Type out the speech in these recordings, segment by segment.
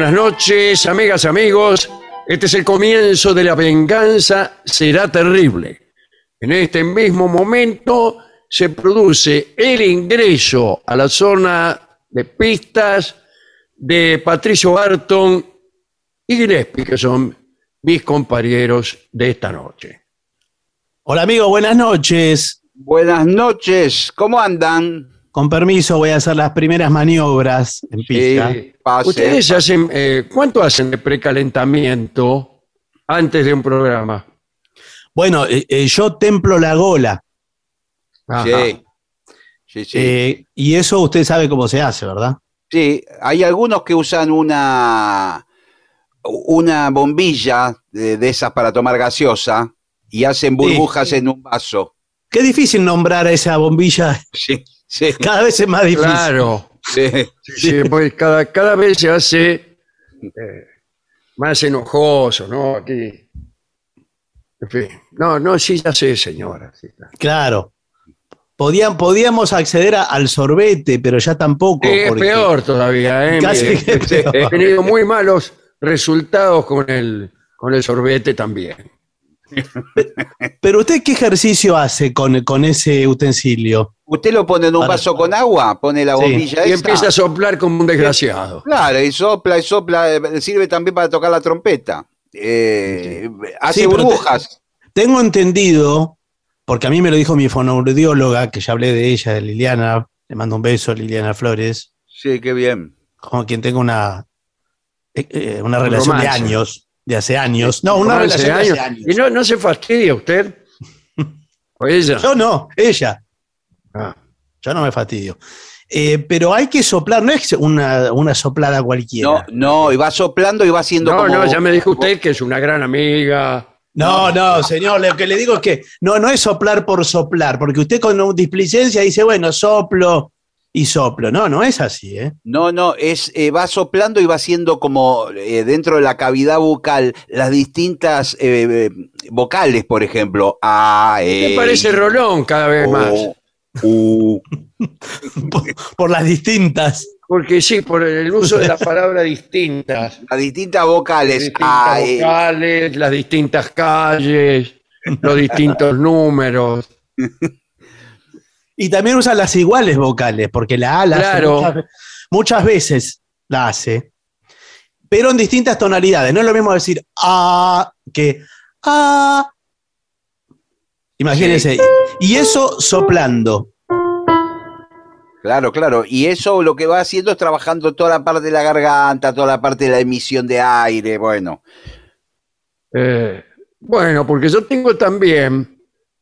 Buenas noches, amigas, amigos. Este es el comienzo de la venganza será terrible. En este mismo momento se produce el ingreso a la zona de pistas de Patricio Barton y Gillespie, que son mis compañeros de esta noche. Hola amigo, buenas noches. Buenas noches, ¿cómo andan? Con permiso, voy a hacer las primeras maniobras en pista. Sí, pase. Ustedes hacen, eh, ¿cuánto hacen de precalentamiento antes de un programa? Bueno, eh, eh, yo templo la gola. Ajá. Sí, sí, sí. eh, y eso usted sabe cómo se hace, ¿verdad? Sí, hay algunos que usan una, una bombilla de, de esas para tomar gaseosa y hacen burbujas en un vaso. Qué difícil nombrar a esa bombilla. Sí, sí, Cada vez es más difícil. Claro. Sí. Sí, sí, pues cada, cada vez se hace eh, más enojoso, ¿no? Aquí. En fin. No, no, sí, ya sé, señora. sí. Claro. Podían, podíamos acceder a- al sorbete, pero ya tampoco. Sí, es peor todavía, ¿eh? Casi que peor. He tenido muy malos resultados con el, con el sorbete también. Pero usted, ¿qué ejercicio hace con, con ese utensilio? Usted lo pone en un Para- vaso con agua, pone la Sí. bombilla Y esa. empieza a soplar como un desgraciado. Claro, y sopla y sopla, eh, sirve también para tocar la trompeta. Eh, hace Sí, te- burbujas. Tengo entendido, porque a mí me lo dijo mi fonoaudióloga, que ya hablé de ella, de Liliana, le mando un beso a Liliana Flores, Sí, qué bien. con quien tengo una, eh, eh, una relación de años, de hace años. No, una Romance relación de hace años. Y no, no se fastidia usted. O ella. Yo no, ella. Ah. Yo no me fastidio. Eh, pero hay que soplar, no es una, una soplada No, cualquiera. no, y va soplando y va haciendo No, como. no, ya me dijo usted que es una gran amiga. No, no, señor, lo que le digo es que no, no es soplar por soplar, porque usted con displicencia dice, bueno, soplo y soplo. No, no es así, ¿eh? No, no, es eh, va soplando y va haciendo como eh, dentro de la cavidad bucal las distintas eh, vocales, por ejemplo. A, Me E, parece Rolón cada vez O, más. U. Por, por las distintas. Porque sí, por el uso de las palabras distintas. Las distintas Las vocales. distintas A, E. vocales, las distintas calles. los distintos números. Y también usa las iguales vocales, porque la A la hace muchas, muchas veces la hace, pero en distintas tonalidades. No es lo mismo decir A que A. Imagínense. Y eso soplando. Claro, claro. Y eso lo que va haciendo es trabajando toda la parte de la garganta, toda la parte de la emisión de aire. Bueno, Eh, bueno, porque yo tengo también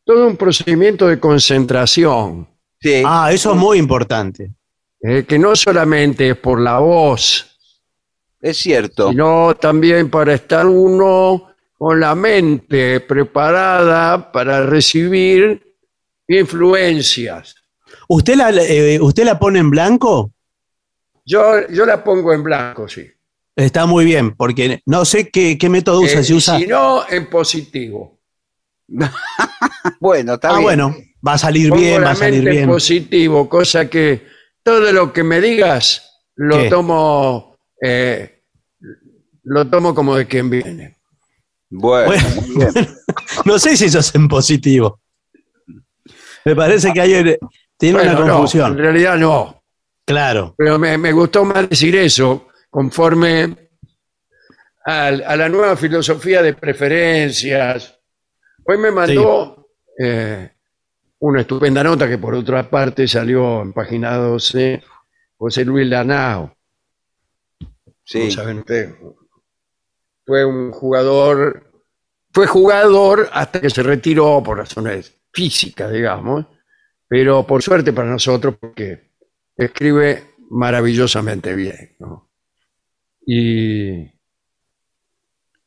todo un procedimiento de concentración, sí. Ah, eso es muy importante. eh, que no solamente es por la voz, es cierto. sino también para estar uno con la mente preparada para recibir influencias. ¿Usted la, eh, ¿Usted la pone en blanco? Yo, yo la pongo en blanco, sí. Está muy bien, porque no sé qué, qué método usa. Eh, si usa. si no, en positivo. Bueno, está ah, bien. bueno, va a salir Pongo bien, va a salir bien. positivo, cosa que todo lo que me digas lo ¿Qué? tomo eh, lo tomo como de quien viene. Bueno, Bueno. muy bien. No sé si eso es en positivo. Me parece que hay tiene Bueno, una no, confusión. en realidad no, Claro. pero me, me gustó más decir eso conforme al- a, la nueva filosofía de preferencias. Hoy me mandó eh, una estupenda nota que por otra parte salió en página 12, José Luis Lanao. Sí. Saben ustedes, fue un jugador, fue jugador hasta que se retiró por razones físicas, digamos, pero por suerte para nosotros porque escribe maravillosamente bien. ¿no? Y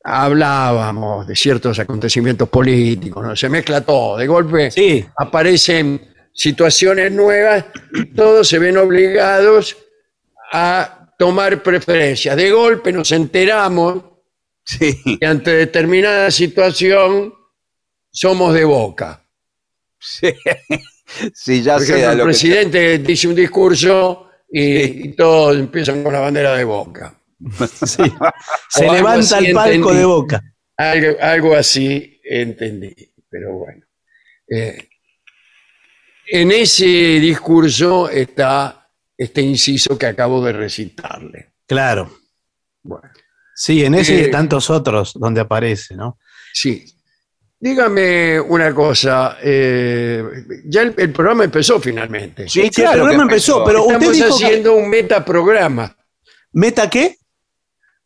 hablábamos de ciertos acontecimientos políticos, ¿no? se mezcla todo, de golpe Sí, aparecen situaciones nuevas todos se ven obligados a tomar preferencias. De golpe nos enteramos Sí, que ante determinada situación somos de boca. sí. Sí, ya el lo que- presidente dice un discurso y, y todos empiezan con la bandera de boca. sí. Se levanta el palco entendí. de boca. Algo, algo así entendí, pero bueno. Eh, en ese discurso está este inciso que acabo de recitarle. Claro. Bueno, Sí, en ese y Eh, tantos otros donde aparece, ¿no? sí. Dígame una cosa, eh, ya el, el programa empezó finalmente. Sí, Sí, el claro. que programa empezó, pero usted Estamos dijo que- haciendo un metaprograma. ¿Meta qué?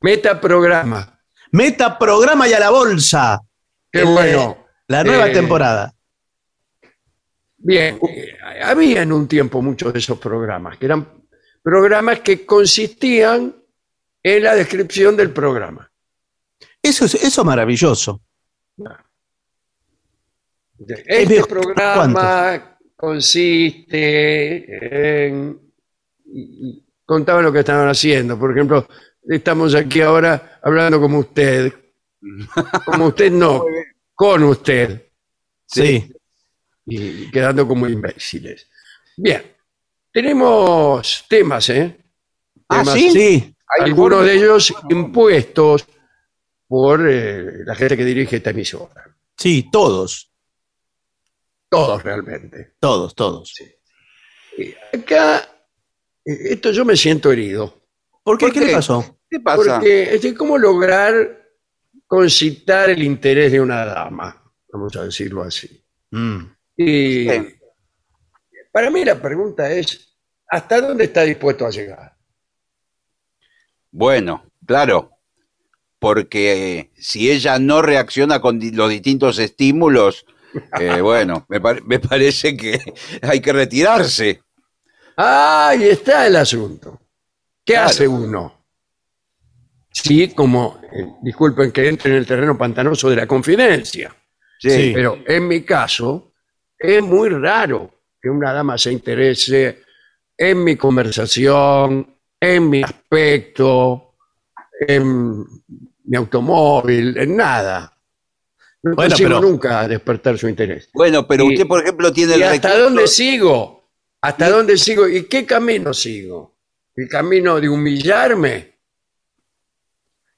Metaprograma. Meta programa y a la bolsa. Qué El- bueno. La nueva Eh, temporada. Bien, eh, había en un tiempo muchos de esos programas, que eran programas que consistían en la descripción del programa. Eso es, eso es maravilloso. Este programa consiste en... Contaban lo que estaban haciendo. Por ejemplo, estamos aquí ahora hablando como usted. Como usted no, con usted. Sí. y quedando como imbéciles. Bien, tenemos temas, ¿eh? Ah, Temas, ¿sí? Sí. Algunos un- de ellos impuestos por eh, la gente que dirige esta emisora. Sí, todos. Todos realmente. Todos, todos. Y acá, eh, esto yo me siento herido. ¿Por qué? ¿Por ¿Qué qué? le pasó? ¿Qué pasa? Porque es cómo lograr concitar el interés de una dama, vamos a decirlo así. Mm. Y Sí. para mí la pregunta es, ¿hasta dónde está dispuesto a llegar? Bueno, claro, porque si ella no reacciona con los distintos estímulos, eh, bueno, me, pare- me parece que hay que retirarse. Ahí está el asunto. ¿Qué Claro. hace uno? Sí, como, eh, disculpen que entre en el terreno pantanoso de la confidencia, Sí, Sí. pero en mi caso es muy raro que una dama se interese en mi conversación, en mi aspecto, en mi automóvil, en nada. No Bueno, consigo pero- nunca despertar su interés. Bueno, pero Y- usted, por ejemplo, tiene ¿Y el hasta recurso- dónde sigo? ¿Hasta dónde sigo? ¿Y qué camino sigo? ¿El camino de humillarme?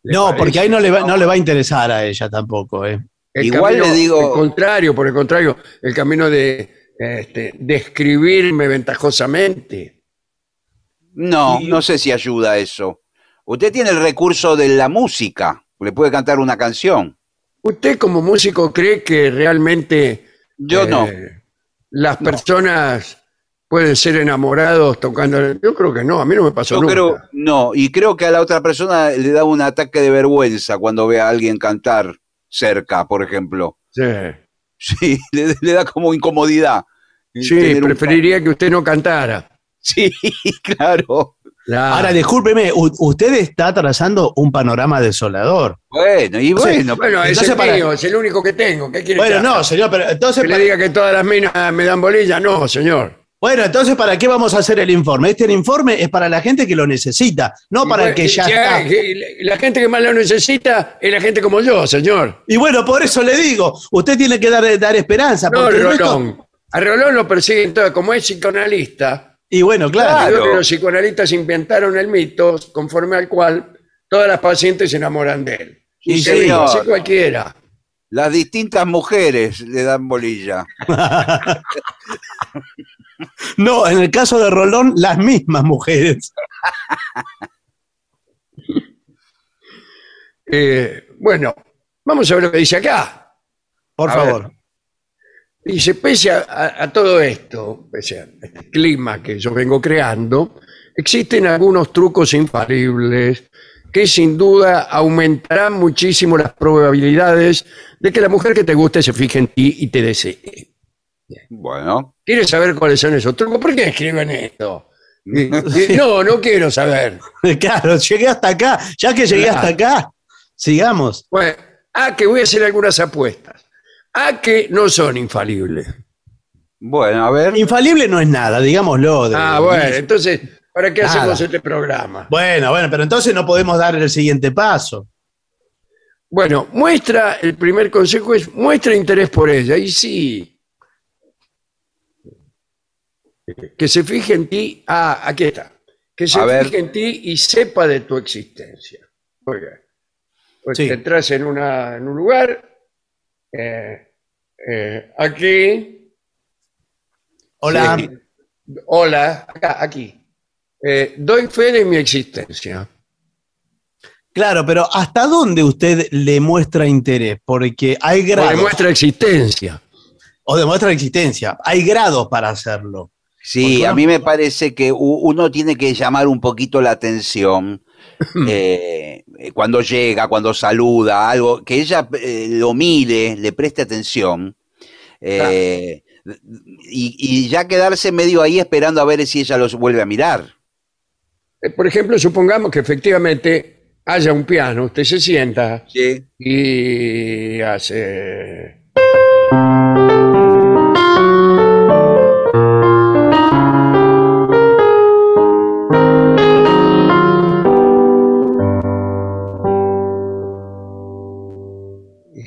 ¿Le No, parece? porque ahí no le, va, no le va a interesar a ella tampoco. ¿eh? El Igual camino- le digo- El contrario, por el contrario, el camino de este, describirme ventajosamente. No, no sé si ayuda eso. Usted tiene el recurso de la música. Le puede cantar una canción. ¿Usted como músico cree que realmente Yo eh, no. las personas pueden ser enamorados tocando? Yo creo que no, a mí no me pasó Yo nunca. creo, no, y creo que a la otra persona le da un ataque de vergüenza cuando ve a alguien cantar cerca, por ejemplo. Sí, Sí, le, le da como incomodidad. Sí, preferiría que usted no cantara. Sí, claro. Claro. Ahora, discúlpeme, usted está trazando un panorama desolador. Bueno, y bueno, bueno, es para- mío, es el único que tengo. ¿Qué quiere Bueno, no, señor, pero entonces. Que le para- diga que todas las minas me dan bolilla, no, señor. Bueno, entonces, ¿para qué vamos a hacer el informe? Este informe es para la gente que lo necesita, no para el que ya está. la gente que más lo necesita es la gente como yo, señor. Y bueno, por eso le digo, usted tiene que dar, dar esperanza. No, resto- Rolón. A Rolón lo persiguen todo, como es psicoanalista. Y bueno, claro. Claro. Los psicoanalistas inventaron el mito conforme al cual todas las pacientes se enamoran de él. Sí, Y sí, señor. así cualquiera. las distintas mujeres le dan bolilla. No, en el caso de Rolón, las mismas mujeres. Eh, bueno, vamos a ver lo que dice acá. Por A favor. Dice, pese a, a- a todo esto, pese a este clima que yo vengo creando, existen algunos trucos infalibles que sin duda aumentarán muchísimo las probabilidades de que la mujer que te guste se fije en ti y te desee. Bueno, ¿Quieres saber cuáles son esos trucos? ¿Por qué escriben esto? No, no quiero saber. Claro, llegué hasta acá. Ya que llegué Claro. hasta acá, sigamos. Bueno, a que voy a hacer algunas apuestas. A que no son infalibles. bueno, a ver. Infalible no es nada, digámoslo. de- Ah, bueno, entonces, ¿para qué Nada. hacemos este programa? Bueno, bueno, pero entonces no podemos dar el siguiente paso. Bueno, muestra, el primer consejo es muestra interés por ella. Y sí. Que se fije en ti. Ah, aquí está. Que se A ver. fije en ti y sepa de tu existencia. Bien. Pues Sí. te entras en, una, en un lugar. eh, eh, aquí. Hola. Sí. Hola, acá, aquí. Eh, doy fe de mi existencia. Claro, pero ¿hasta dónde usted le muestra interés? Porque hay O grados. demuestra existencia. o demuestra existencia. Hay grados para hacerlo. Sí, a mí me parece que uno tiene que llamar un poquito la atención eh, eh, cuando llega, cuando saluda, algo, que ella eh, lo mire, le preste atención. eh, y, y ya quedarse medio ahí esperando a ver si ella los vuelve a mirar. Por ejemplo, supongamos que efectivamente haya un piano, usted se sienta Sí. y hace...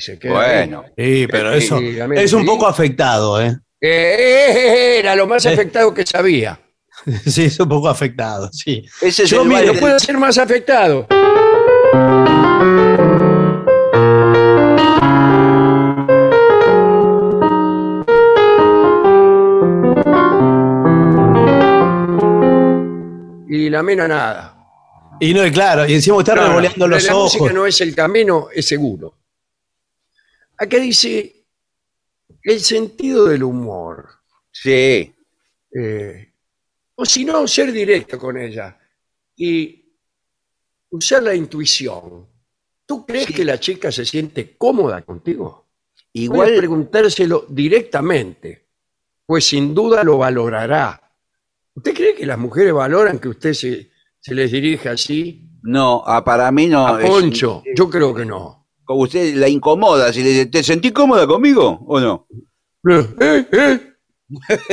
se queda ahí. Bueno, Sí, pero eso Sí, a mí- es un poco afectado, ¿eh? Eh, eh, eh, era lo más afectado que sabía. Sí, es un poco afectado, sí. ese es Yo, el mire, baile puede ser más afectado. Y la mina nada. Y no, y claro, y encima está No, no, revoleando los la ojos. música no es el camino, es seguro. Acá dice el sentido del humor. Sí, eh, o si no, ser directo con ella y usar la intuición. ¿Tú crees que la chica se siente cómoda contigo? Puedes igual preguntárselo directamente, pues sin duda lo valorará. ¿Usted cree que las mujeres valoran que usted se, se les dirija así? no, ah, para mí no. A es- Poncho, yo creo que no. Usted la incomoda, si le dice, ¿te sentí cómoda conmigo o no? ¿Eh? ¿Eh?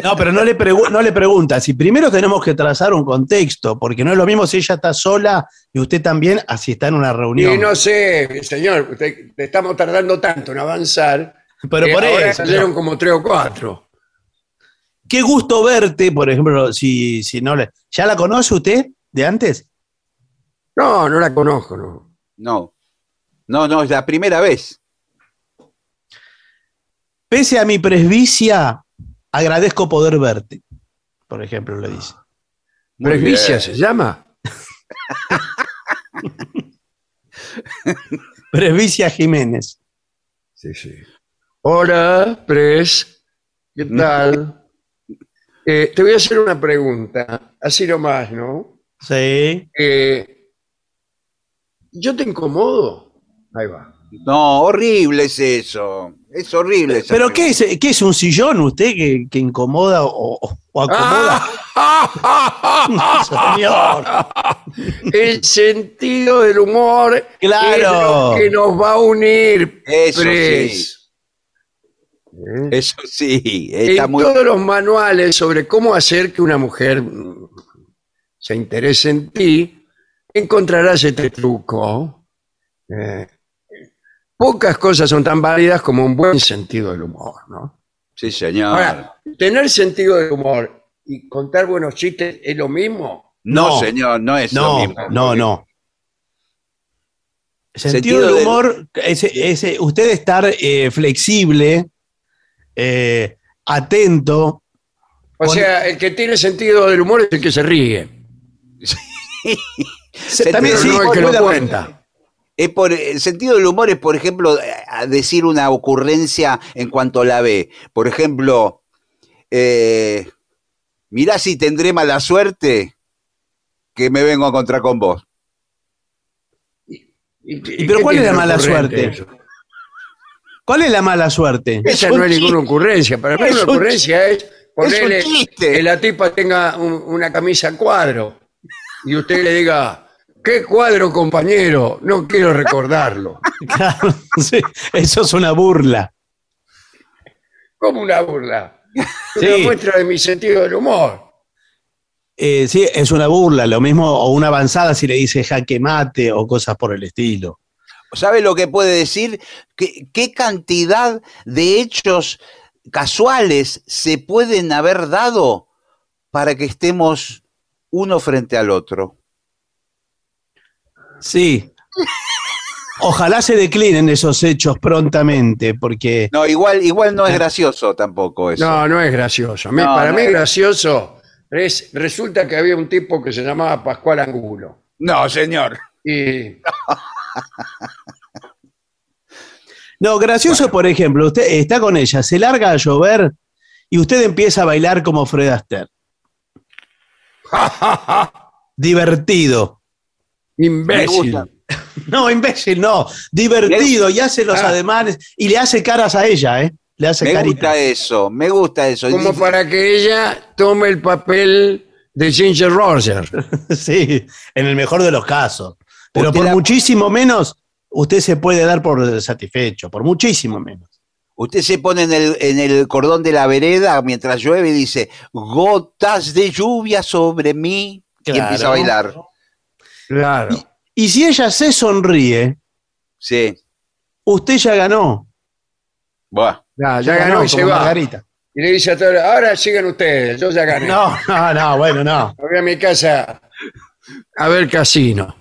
No, pero no le, no le pregunta. Si primero tenemos que trazar un contexto, porque no es lo mismo si ella está sola y usted también, así está en una reunión. Y no sé, señor, usted- estamos tardando tanto en avanzar. pero por ahora eso. salieron como tres o cuatro. Qué gusto verte, por ejemplo, si, si no le. ¿Ya la conoce usted de antes? No, no la conozco, no. No. No, no, es la primera vez. Pese a mi presbicia, agradezco poder verte. Por ejemplo, le dice. Muy Presbicia se llama. Presbicia Jiménez. Sí, sí. Hola, Pres. ¿Qué tal? Eh, te voy a hacer una pregunta, así nomás, ¿no? Sí. Eh, ¿Yo te incomodo? Ahí va. No, horrible es eso. Es horrible. esa ¿Pero qué es, qué es un sillón usted que, que incomoda o, o- acomoda? Señor. El sentido del humor Claro. es lo que nos va a unir. Eso Pres. Eso sí, está en muy. todos los manuales sobre cómo hacer que una mujer mm, se interese en ti, encontrarás este truco. Eh, pocas cosas son tan válidas como un buen sentido del humor, ¿no? Sí, señor. Ahora, tener sentido del humor y contar buenos chistes es lo mismo. no, no. señor, no es lo No, mismo. no, no. Sentido, Sentido del del- humor, ese, ese- usted estar eh, flexible, eh, atento. O Con- sea, el que tiene sentido del humor es el que se ríe. Se- también pero sí, no el que puede lo haber- cuenta. Es por, el sentido del humor es, por ejemplo, a decir una ocurrencia en cuanto la ve. Por ejemplo, eh, mirá si tendré mala suerte que me vengo a encontrar con vos. ¿Y, ¿Y pero cuál es la mala suerte? ¿Cuál es la mala suerte? Esa Es no es ninguna ocurrencia. Para mí Es una un ocurrencia es ponerle que la tipa tenga un- una camisa a cuadro y usted le diga, ¿qué cuadro, compañero? No quiero recordarlo. Claro, sí, eso es una burla. Como una burla. Sí. Una muestra de mi sentido del humor. Eh, sí, es una burla, lo mismo, o una avanzada si le dice jaque mate o cosas por el estilo. ¿Sabe lo que puede decir? ¿Qué, qué cantidad de hechos casuales se pueden haber dado para que estemos uno frente al otro? Sí. Ojalá se declinen esos hechos prontamente, porque No, igual, igual no es gracioso tampoco eso. No, no es gracioso. No, para no mí es. gracioso es, resulta que había un tipo que se llamaba Pascual Angulo. No, señor. Y No, gracioso, por ejemplo, usted está con ella, se larga a llover y usted empieza a bailar como Fred Astaire. Divertido. Imbécil. No, imbécil, no. Divertido y hace los Ah. ademanes y le hace caras a ella, ¿eh? Le hace Me carita. gusta eso, me gusta eso. Como para que ella tome el papel de Ginger Roger. Sí, en el mejor de los casos. Pero Usted por la- muchísimo menos, usted se puede dar por satisfecho, por muchísimo menos. Usted se pone en el, en el cordón de la vereda mientras llueve y dice, gotas de lluvia sobre mí. Y empieza a bailar. Claro. Y si ella se sonríe, Sí. usted ya ganó. Buah. Ya, ya ganó y se va. Margarita. Y le dice a todos, ahora sigan ustedes, yo ya gané. No, no, no, bueno, no. Me Voy a mi casa a ver casino.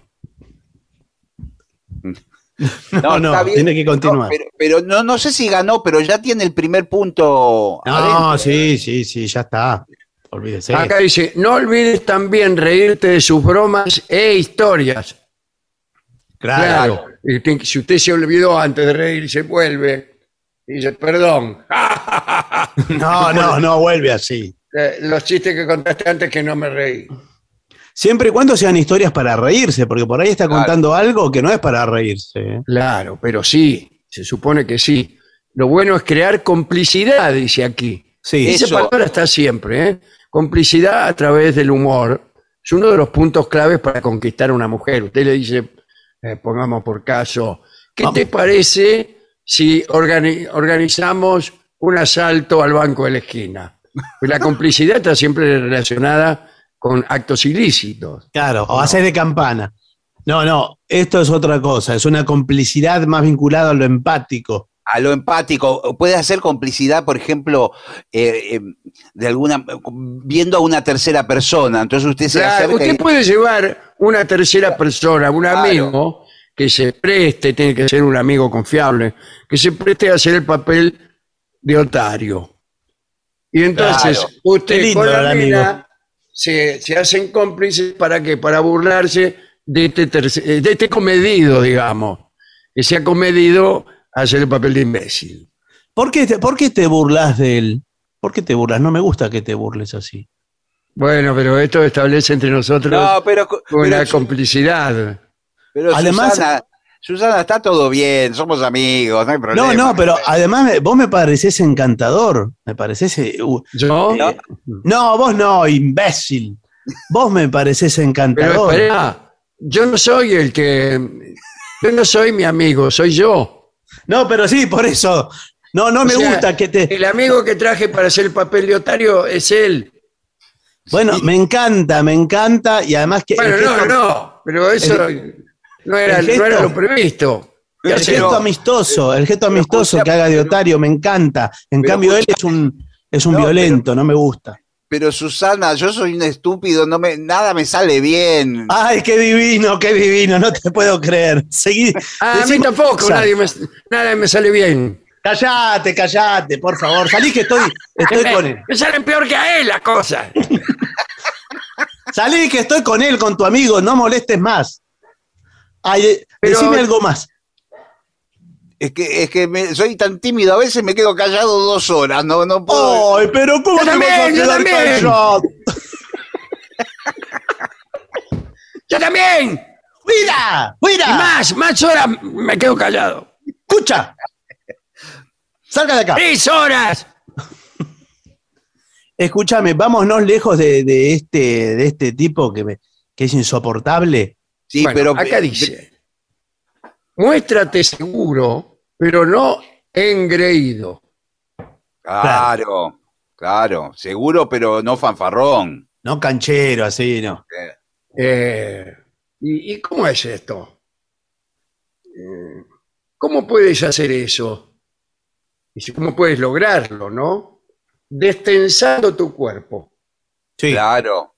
No, no, tiene que continuar. No, pero pero no, no sé si ganó, pero ya tiene el primer punto. No, adentro. sí, sí, sí, ya está. Olvídese. Acá dice, no olvides también reírte de sus bromas e historias. claro. Si usted se olvidó antes de reír, se vuelve y dice, perdón. No, no, no, vuelve así. Eh, Los chistes que contaste antes que no me reí. Siempre y cuando sean historias para reírse, porque por ahí está Claro. contando algo que no es para reírse. ¿eh? Claro, pero sí, se supone que sí. Lo bueno es crear complicidad, dice aquí. Sí, Esa Eso. palabra está siempre, ¿eh? Complicidad a través del humor. Es uno de los puntos claves para conquistar a una mujer. Usted le dice, eh, pongamos por caso, ¿qué Vamos. te parece si organi- organizamos un asalto al banco de la esquina? Pues la complicidad está siempre relacionada con actos ilícitos. claro, o hacer de campana. No, no, esto es otra cosa, es una complicidad más vinculada a lo empático. A lo empático. Puede hacer complicidad, por ejemplo, eh, eh, de alguna viendo a una tercera persona. Entonces usted se Claro, usted y- puede llevar una tercera persona, un Claro. amigo que se preste, tiene que ser un amigo confiable, que se preste a hacer el papel de otario. Y entonces Claro. usted lindo con la mina se, se hacen cómplices para qué? Para burlarse de este, terce- de este comedido, digamos. Que se ha comedido hacer el papel de imbécil. ¿Por qué, te, ¿Por qué te burlas de él? ¿Por qué te burlas? No me gusta que te burles así. Bueno, pero esto establece entre nosotros No, pero, una pero, complicidad. pero Además- Susana, Susana, está todo bien, somos amigos, no hay problema. No, no, pero además me- vos me pareces encantador. Me pareces. eh, uh, Yo, No. no, vos no, imbécil. Vos me pareces pero encantador. espera, yo no soy el que... Yo no soy mi amigo, soy yo. No, pero sí, por eso. No, no O me sea, gusta que te. El amigo que traje para hacer el papel de otario es él. Bueno, me encanta, me encanta. Y además que. Bueno, el no, gesto- no, pero eso no, era, el no era gesto- lo previsto. ¿Qué El gesto amistoso, el gesto amistoso que haga de otario, me encanta. En cambio, él es un, es un No, violento, no me gusta. Pero Susana, yo soy un estúpido, no me, nada me sale bien. Ay, qué divino, qué divino, no te puedo creer. Seguí. Ah, a mí tampoco, nadie me, nada me sale bien. Callate, callate, por favor. Salí que estoy, estoy con él. Me salen peor que a él las cosas. Salí que estoy con él, con tu amigo, no molestes más. Ay, eh, Pero- decime algo más. Es que, es que me- soy tan tímido, a veces me quedo callado dos horas, no, no puedo. Ay, pero ¿cómo Yo te vas a también, yo quedar también. callado? ¡Yo también! ¡Fuera! Y ¡Fuera! más, más horas me quedo callado. ¡Escucha! Salga de acá. ¡Tres horas! Escúchame, vámonos lejos de, de este, de este tipo que, me- que es insoportable. Sí, Bueno, pero acá dice, muéstrate seguro, pero no engreído. Claro, claro, seguro, pero no fanfarrón. No canchero, así, no. Eh, ¿y, y cómo es esto? Eh, ¿Cómo puedes hacer eso? Y ¿Cómo puedes lograrlo, no? Destensando tu cuerpo, Sí. Claro.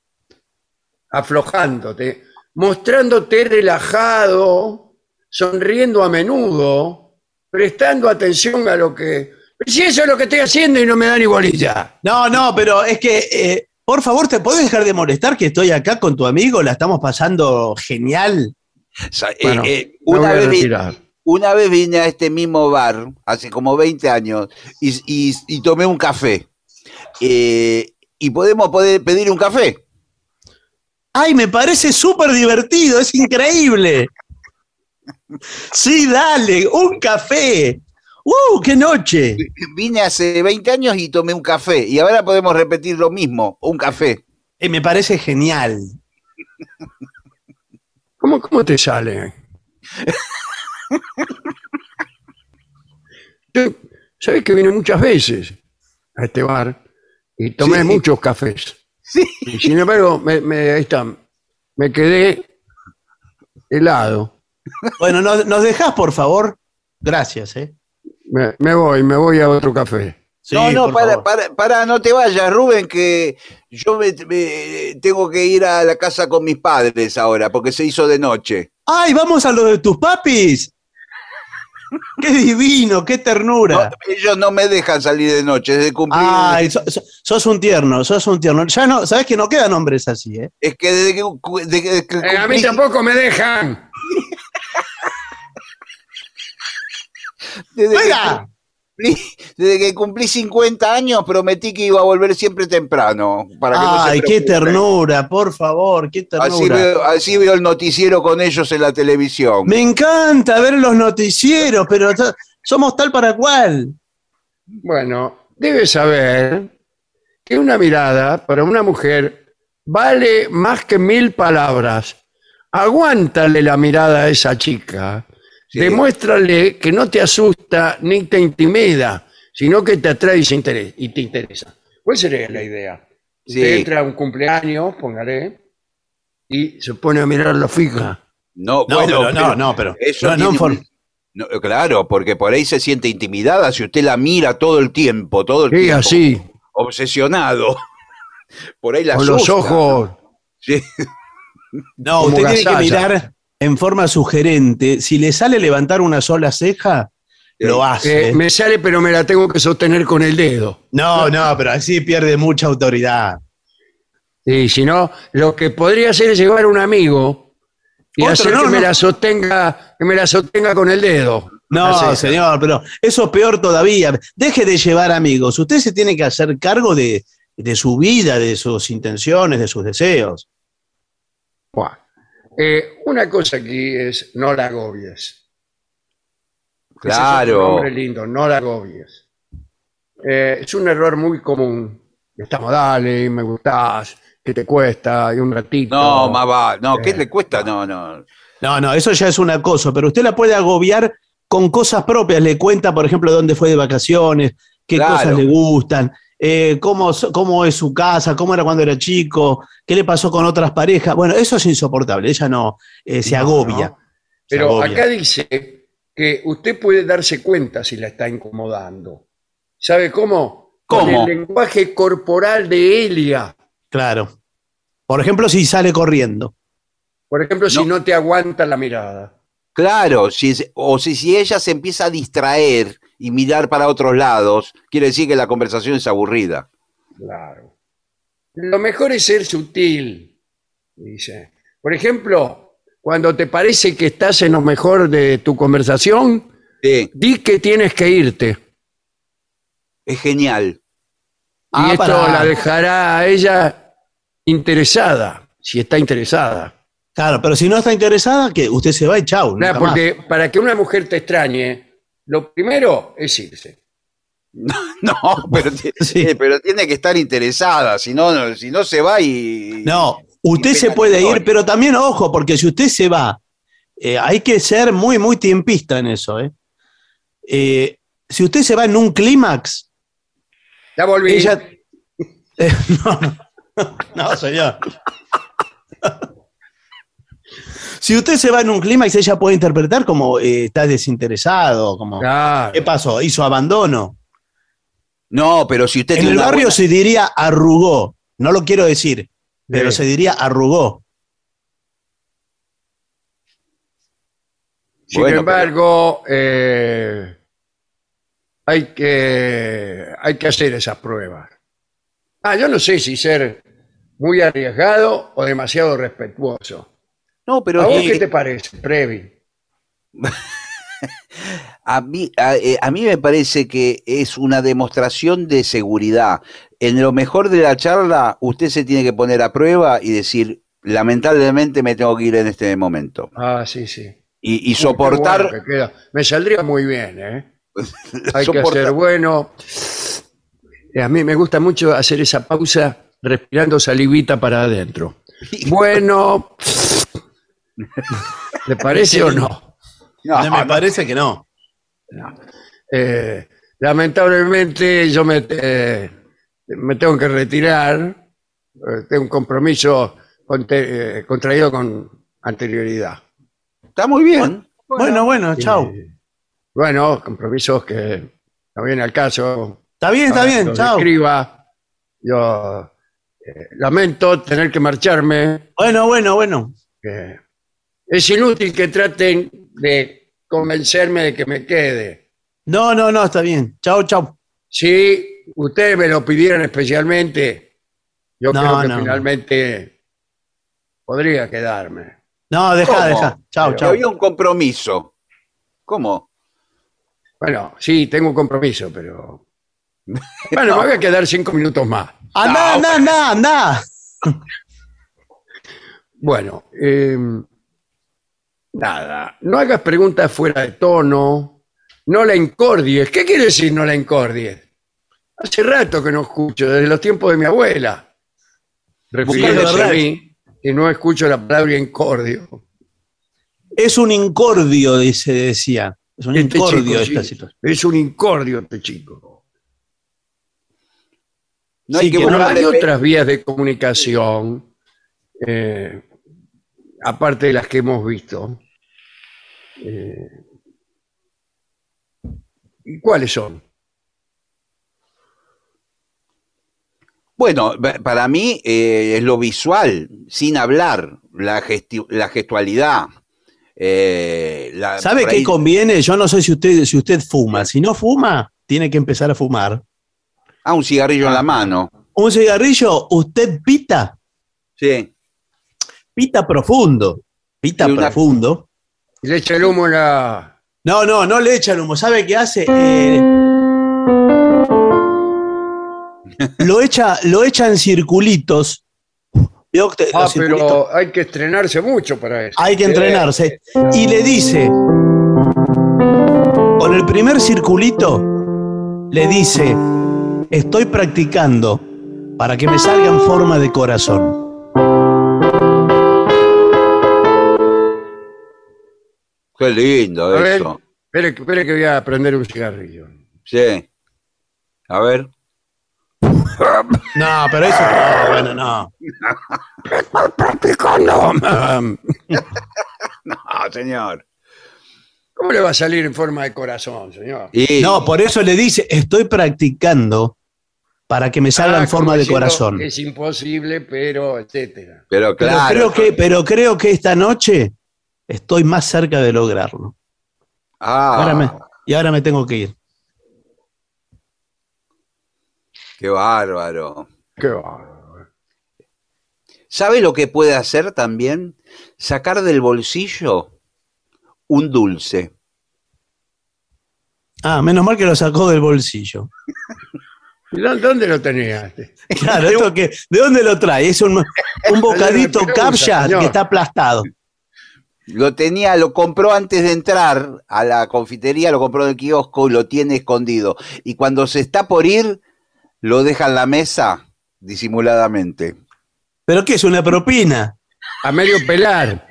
aflojándote, mostrándote relajado, sonriendo a menudo, prestando atención a lo que... Pero Si eso es lo que estoy haciendo y no me da ni bolilla. No, no, pero es que, eh, por favor, ¿te puedes dejar de molestar que estoy acá con tu amigo? La estamos pasando genial. Eh, Bueno, eh, una, vez vi- retirar. una vez vine a este mismo bar, hace como 20 años, y, y- y tomé un café. Eh, y podemos poder pedir un café. Ay, me parece súper divertido, es increíble. Sí, dale, un café. ¡Uh, qué noche! Vine hace 20 años y tomé un café. Y ahora podemos repetir lo mismo, un café. Eh, me parece genial. ¿Cómo, cómo te sale? Yo, sabes que vine muchas veces a este bar y tomé Sí. muchos cafés. Sí. Y sin embargo, me, me- ahí está, me quedé helado. Bueno, ¿nos, nos dejás, por favor? Gracias, ¿eh? Me, me voy, me voy a otro café. Sí, no, no, para, para, para, no te vayas, Rubén, que yo me- me- tengo que ir a la casa con mis padres ahora, porque se hizo de noche. ¡Ay, vamos a lo de tus papis! ¡Qué divino, qué No, ternura! ellos no me dejan salir de noche, desde cumplir. Ay, so- so- sos un tierno, sos un tierno. Ya no, sabes que no quedan hombres así, ¿eh? Es que desde que, cu- desde que Eh, a mí tampoco me dejan. Desde que ¡Fuera! cumplí- desde que cumplí 50 años prometí que iba a volver siempre temprano. Para que no se Ay, qué ternura, por favor, qué ternura. Así veo, así veo el noticiero con ellos en la televisión. Me encanta ver los noticieros, pero somos tal para cual. Bueno, debes saber que una mirada para una mujer vale más que mil palabras. Aguántale la mirada a esa chica. Sí. Demuéstrale que no te asusta ni te intimida, sino que te atrae y, se interes- y te interesa. ¿Cuál sería la idea? Sí. Usted entra a un cumpleaños, póngale, y se pone a mirarlo fija. No, No, bueno, pero no, no, pero eso no, un- claro, porque por ahí se siente intimidada si usted la mira todo el tiempo, todo el Sí, tiempo. así, Obsesionado. Por ahí la con los ojos. Sí. No, usted tiene que mirar en forma sugerente. Si le sale levantar una sola ceja, lo hace. Eh, me sale, pero me la tengo que sostener con el dedo. No, no, pero así pierde mucha autoridad. Y si no, lo que podría hacer es llevar a un amigo y Otro, hacer no, que, Me la sostenga, que me la sostenga con el dedo. No, señor, pero eso es peor todavía. Deje de llevar amigos. Usted se tiene que hacer cargo de, de su vida, de sus intenciones, de sus deseos. Buah. Eh, una cosa aquí es no la agobies. Ese es otro Claro. nombre lindo, no la agobies. Eh, es un error muy común. Estamos, dale, me gustás, ¿qué te cuesta? Y un ratito. No, más va. No, ¿qué Eh, le cuesta? No, no. No, no, eso ya es un acoso, pero usted la puede agobiar con cosas propias. Le cuenta, por ejemplo, dónde fue de vacaciones, qué Claro. cosas le gustan, eh, cómo, cómo es su casa, cómo era cuando era chico, qué le pasó con otras parejas. Bueno, eso es insoportable. Ella no eh, se No, agobia. no. Se Pero agobia. acá dice que usted puede darse cuenta si la está incomodando. ¿Sabe cómo? Con ¿Cómo? el lenguaje corporal de Elia. Claro. Por ejemplo, si sale corriendo. Por ejemplo, si No. no te aguanta la mirada. Claro, si es- o si, si ella se empieza a distraer y mirar para otros lados, quiere decir que la conversación es aburrida. Claro. Lo mejor es ser sutil, dice. Por ejemplo, cuando te parece que estás en lo mejor de tu conversación, Sí, di que tienes que irte. es genial. Ah, y esto para- la dejará a ella interesada, si está interesada. Claro, pero si no está interesada, que usted se va y chau. Claro, más. porque para que una mujer te extrañe, lo primero es irse. No, pero, ti- Sí. eh, pero tiene que estar interesada, si no, si no se va y... No, usted y se puede ir, pero también ojo, porque si usted se va, eh, hay que ser muy, muy tiempista en eso. ¿eh? Eh, si usted se va en un clímax, Ya volví. ella. Eh, no, no, no, señor. Si usted se va en un clímax, ella puede interpretar como eh, está desinteresado, como Claro. ¿qué pasó? Hizo abandono. No, pero si usted En tiene el barrio buena- se diría arrugó, no lo quiero decir, pero Sí. se diría arrugó. Sin Bueno, embargo, eh, hay, que, hay que hacer esas pruebas. Ah, yo no sé si ser muy arriesgado o demasiado respetuoso. No, pero ¿A vos qué te parece, Previ? A mí, a, eh, a mí me parece que es una demostración de seguridad. En lo mejor de la charla, usted se tiene que poner a prueba y decir, lamentablemente me tengo que ir en este momento. Ah, sí, sí. Y, soportar... bueno que queda. Me saldría muy bien, ¿eh? Hay que soportar- ser bueno. Eh, A mí me gusta mucho hacer esa pausa respirando salivita para adentro. Bueno. ¿Le parece o no? No, No, me parece que no. Eh, lamentablemente yo me, eh, me tengo que retirar. Eh, tengo un compromiso eh, contraído con anterioridad. Está muy bien. Bueno, bueno, chau. Y, bueno, compromisos que no viene al caso. Está bien, está bien, los chau. describa. Yo eh, lamento tener que marcharme. Bueno, bueno, bueno. Es inútil que traten de convencerme de que me quede. No, no, no, está bien. Chau, chau. Si ustedes me lo pidieran especialmente, yo No, creo que no. finalmente podría quedarme. No, deja, ¿Cómo? deja. Que chau. había un compromiso. ¿Cómo? Bueno, sí, tengo un compromiso, pero... Bueno, me voy a quedar cinco minutos más. Anda, anda, anda, anda. Bueno, eh, nada, no hagas preguntas fuera de tono, no la incordies. ¿Qué quiere decir no la incordies? Hace rato que no escucho, desde los tiempos de mi abuela. Refiriéndose a mí, que no escucho la palabra incordio. Es un incordio, dice, decía. Es un Este incordio chico, esta sí, situación. Es un incordio este chico. No Sí, hay que que no hay otras vías de comunicación, eh, aparte de las que hemos visto. Eh, ¿Y cuáles son? Bueno, pa- para mí eh, es lo visual, sin hablar, la, gestualidad, eh, la- ¿Sabe qué ahí- conviene? Yo no sé si usted, si usted fuma. Si no fuma, tiene que empezar a fumar. Ah, un cigarrillo en la mano. Un cigarrillo, usted pita, Sí. Pita profundo. Pita Y una- profundo. Y le echa el humo en la... No, no, no le echa el humo. ¿Sabe qué hace? Eh, lo, echa, lo echa en circulitos. Ah, pero hay que estrenarse mucho para eso. Hay que entrenarse. Y le dice, con el primer circulito, le dice, estoy practicando para que me salga en forma de corazón. Qué lindo A ver, eso. espere, que- espere que voy a prender un cigarrillo. Sí. A ver. No, pero eso no, bueno, no. No, señor. ¿Cómo le va a salir en forma de corazón, señor? Y- No, por eso le dice, estoy practicando para que me salga Ah, en forma como de corazón. Es imposible, pero etcétera. Pero Pero, claro. creo que, pero creo que esta noche estoy más cerca de lograrlo. Ah, Ahora me- y ahora me tengo que ir. qué bárbaro. Qué bárbaro. ¿Sabe lo que puede hacer también? Sacar del bolsillo un dulce. Ah, menos mal que lo sacó del bolsillo. ¿Y dó- ¿Dónde lo tenía? Claro, esto que, ¿de dónde lo trae? Es un, un bocadito señor. que está aplastado. Lo tenía, lo compró antes de entrar a la confitería, lo compró en el kiosco y lo tiene escondido. Y cuando se está por ir, lo deja en la mesa disimuladamente. ¿Pero qué es una propina? A medio pelar.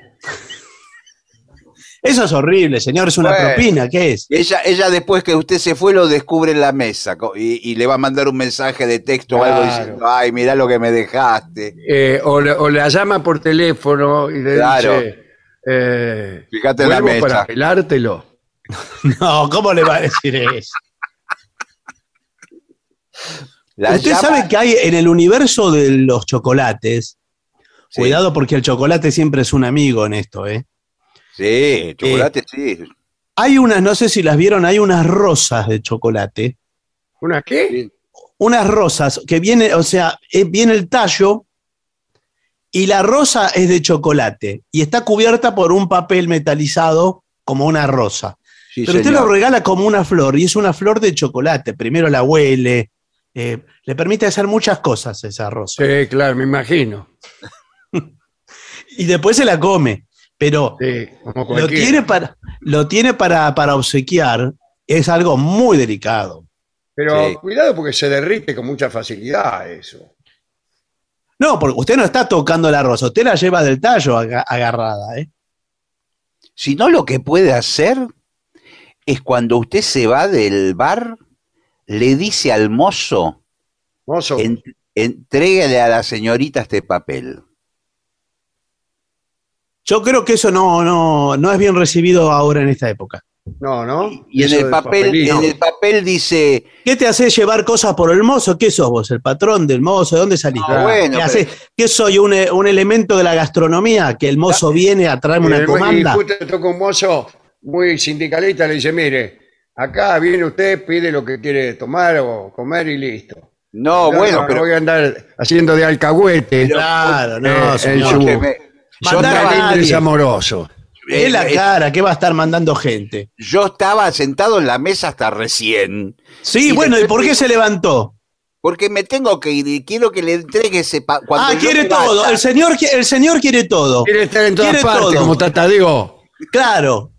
Eso es horrible, señor, es una Bueno. propina, ¿qué es? Ella, ella después que usted se fue lo descubre en la mesa y, y le va a mandar un mensaje de texto o algo diciendo, ay, mirá lo que me dejaste. Eh, o, le- o la llama por teléfono y le Claro. dice... Eh, Fíjate en la "Vuelvo mesa. para pelártelo. No, ¿cómo le va a decir eso? La Usted llama- sabe que hay en el universo de los chocolates, Sí. cuidado porque el chocolate siempre es un amigo en esto, ¿eh? Sí, chocolate, sí. Hay unas, no sé si las vieron, hay unas rosas de chocolate, ¿Una qué? Unas rosas que viene, o sea, eh, viene el tallo y la rosa es de chocolate y está cubierta por un papel metalizado como una rosa. Sí, Pero usted señor. lo regala como una flor y es una flor de chocolate. Primero la huele, eh, le permite hacer muchas cosas esa rosa. Sí, claro, me imagino. Y después se la come. Pero Sí, lo tiene, para, lo tiene para, para obsequiar. Es algo muy delicado. Pero Sí. cuidado porque se derrite con mucha facilidad eso. No, porque usted no está tocando la rosa, usted la lleva del tallo aga- agarrada. ¿eh? Si no, lo que puede hacer es cuando usted se va del bar, le dice al mozo, Mozo, en- entréguele a la señorita este papel. Yo creo que eso no, no, no es bien recibido ahora en esta época. No, ¿no? Y en el papel, en el papel dice, ¿Qué te hace llevar cosas por el mozo? ¿Qué sos vos? ¿El patrón del mozo? ¿De dónde saliste? No, bueno, ¿Qué, pero- haces? ¿Qué soy? Un, eh, un elemento de la gastronomía? ¿Que el mozo viene a traerme una el- comanda? Y justo toca un mozo muy sindicalista, le dice, mire, acá viene usted, pide lo que quiere tomar o comer y listo. no, bueno, no pero voy a andar haciendo de alcahuete. Claro, no, Eh, en señor. su- yo nadie. Es amoroso. Es la eh, cara, ¿qué va a estar mandando gente? yo estaba sentado en la mesa hasta recién, Sí, Y bueno, ¿y por qué se levantó? porque me tengo que ir y quiero que le entregue ese Ah, quiere todo. El señor, el señor quiere todo. Quiere estar en todas Quiere partes, todo. como Tatadeo. Claro.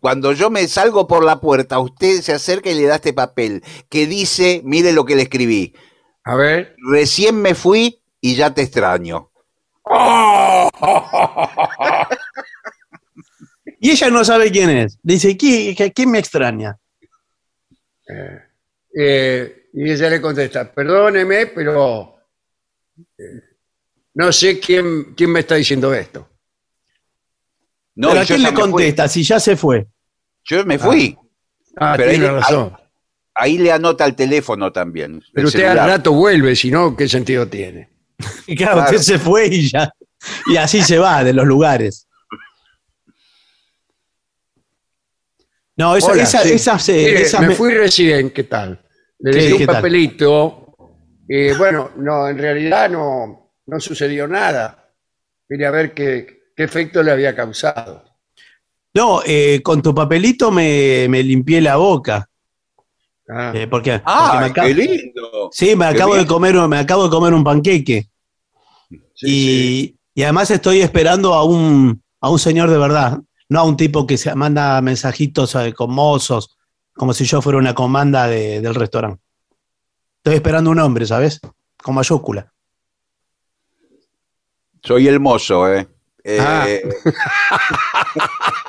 Cuando yo me salgo por la puerta, usted se acerca y le da este papel que dice, mire lo que le escribí, A ver. recién me fui y ya te extraño. Y ella no sabe quién es. Dice, ¿quién, quién me extraña? Eh, y ella le contesta, perdóneme, pero eh, no sé quién, quién me está diciendo esto. No, ¿Pero a quién le contesta si ya se fue? Yo me fui. Ah, Pero tiene ahí- razón. Ahí le anota el teléfono también. Pero usted al celular. rato vuelve, si no, ¿qué sentido tiene? Y claro, Claro. usted se fue y ya. Y así se va de los lugares. No, esa, Hola, esa- sí. esas, eh, Mire, esas me me- fui recién, ¿qué tal? Le ¿Qué- dejé un papelito. Y bueno, no, en realidad no, no sucedió nada. Quería ver qué, qué efecto le había causado. No, eh, con tu papelito me, me limpié la boca. Ah, eh, porque, porque ¡Ah, me acabo- qué lindo! sí, me acabo, de comer, me acabo de comer un panqueque. sí, y, sí. y además estoy esperando a un, a un señor de verdad, no a un tipo que se manda mensajitos eh, con mozos, como si yo fuera una comanda de- del restaurante. Estoy esperando un hombre, ¿sabes? Con mayúscula. Soy el mozo, ¿eh? Eh, Ah.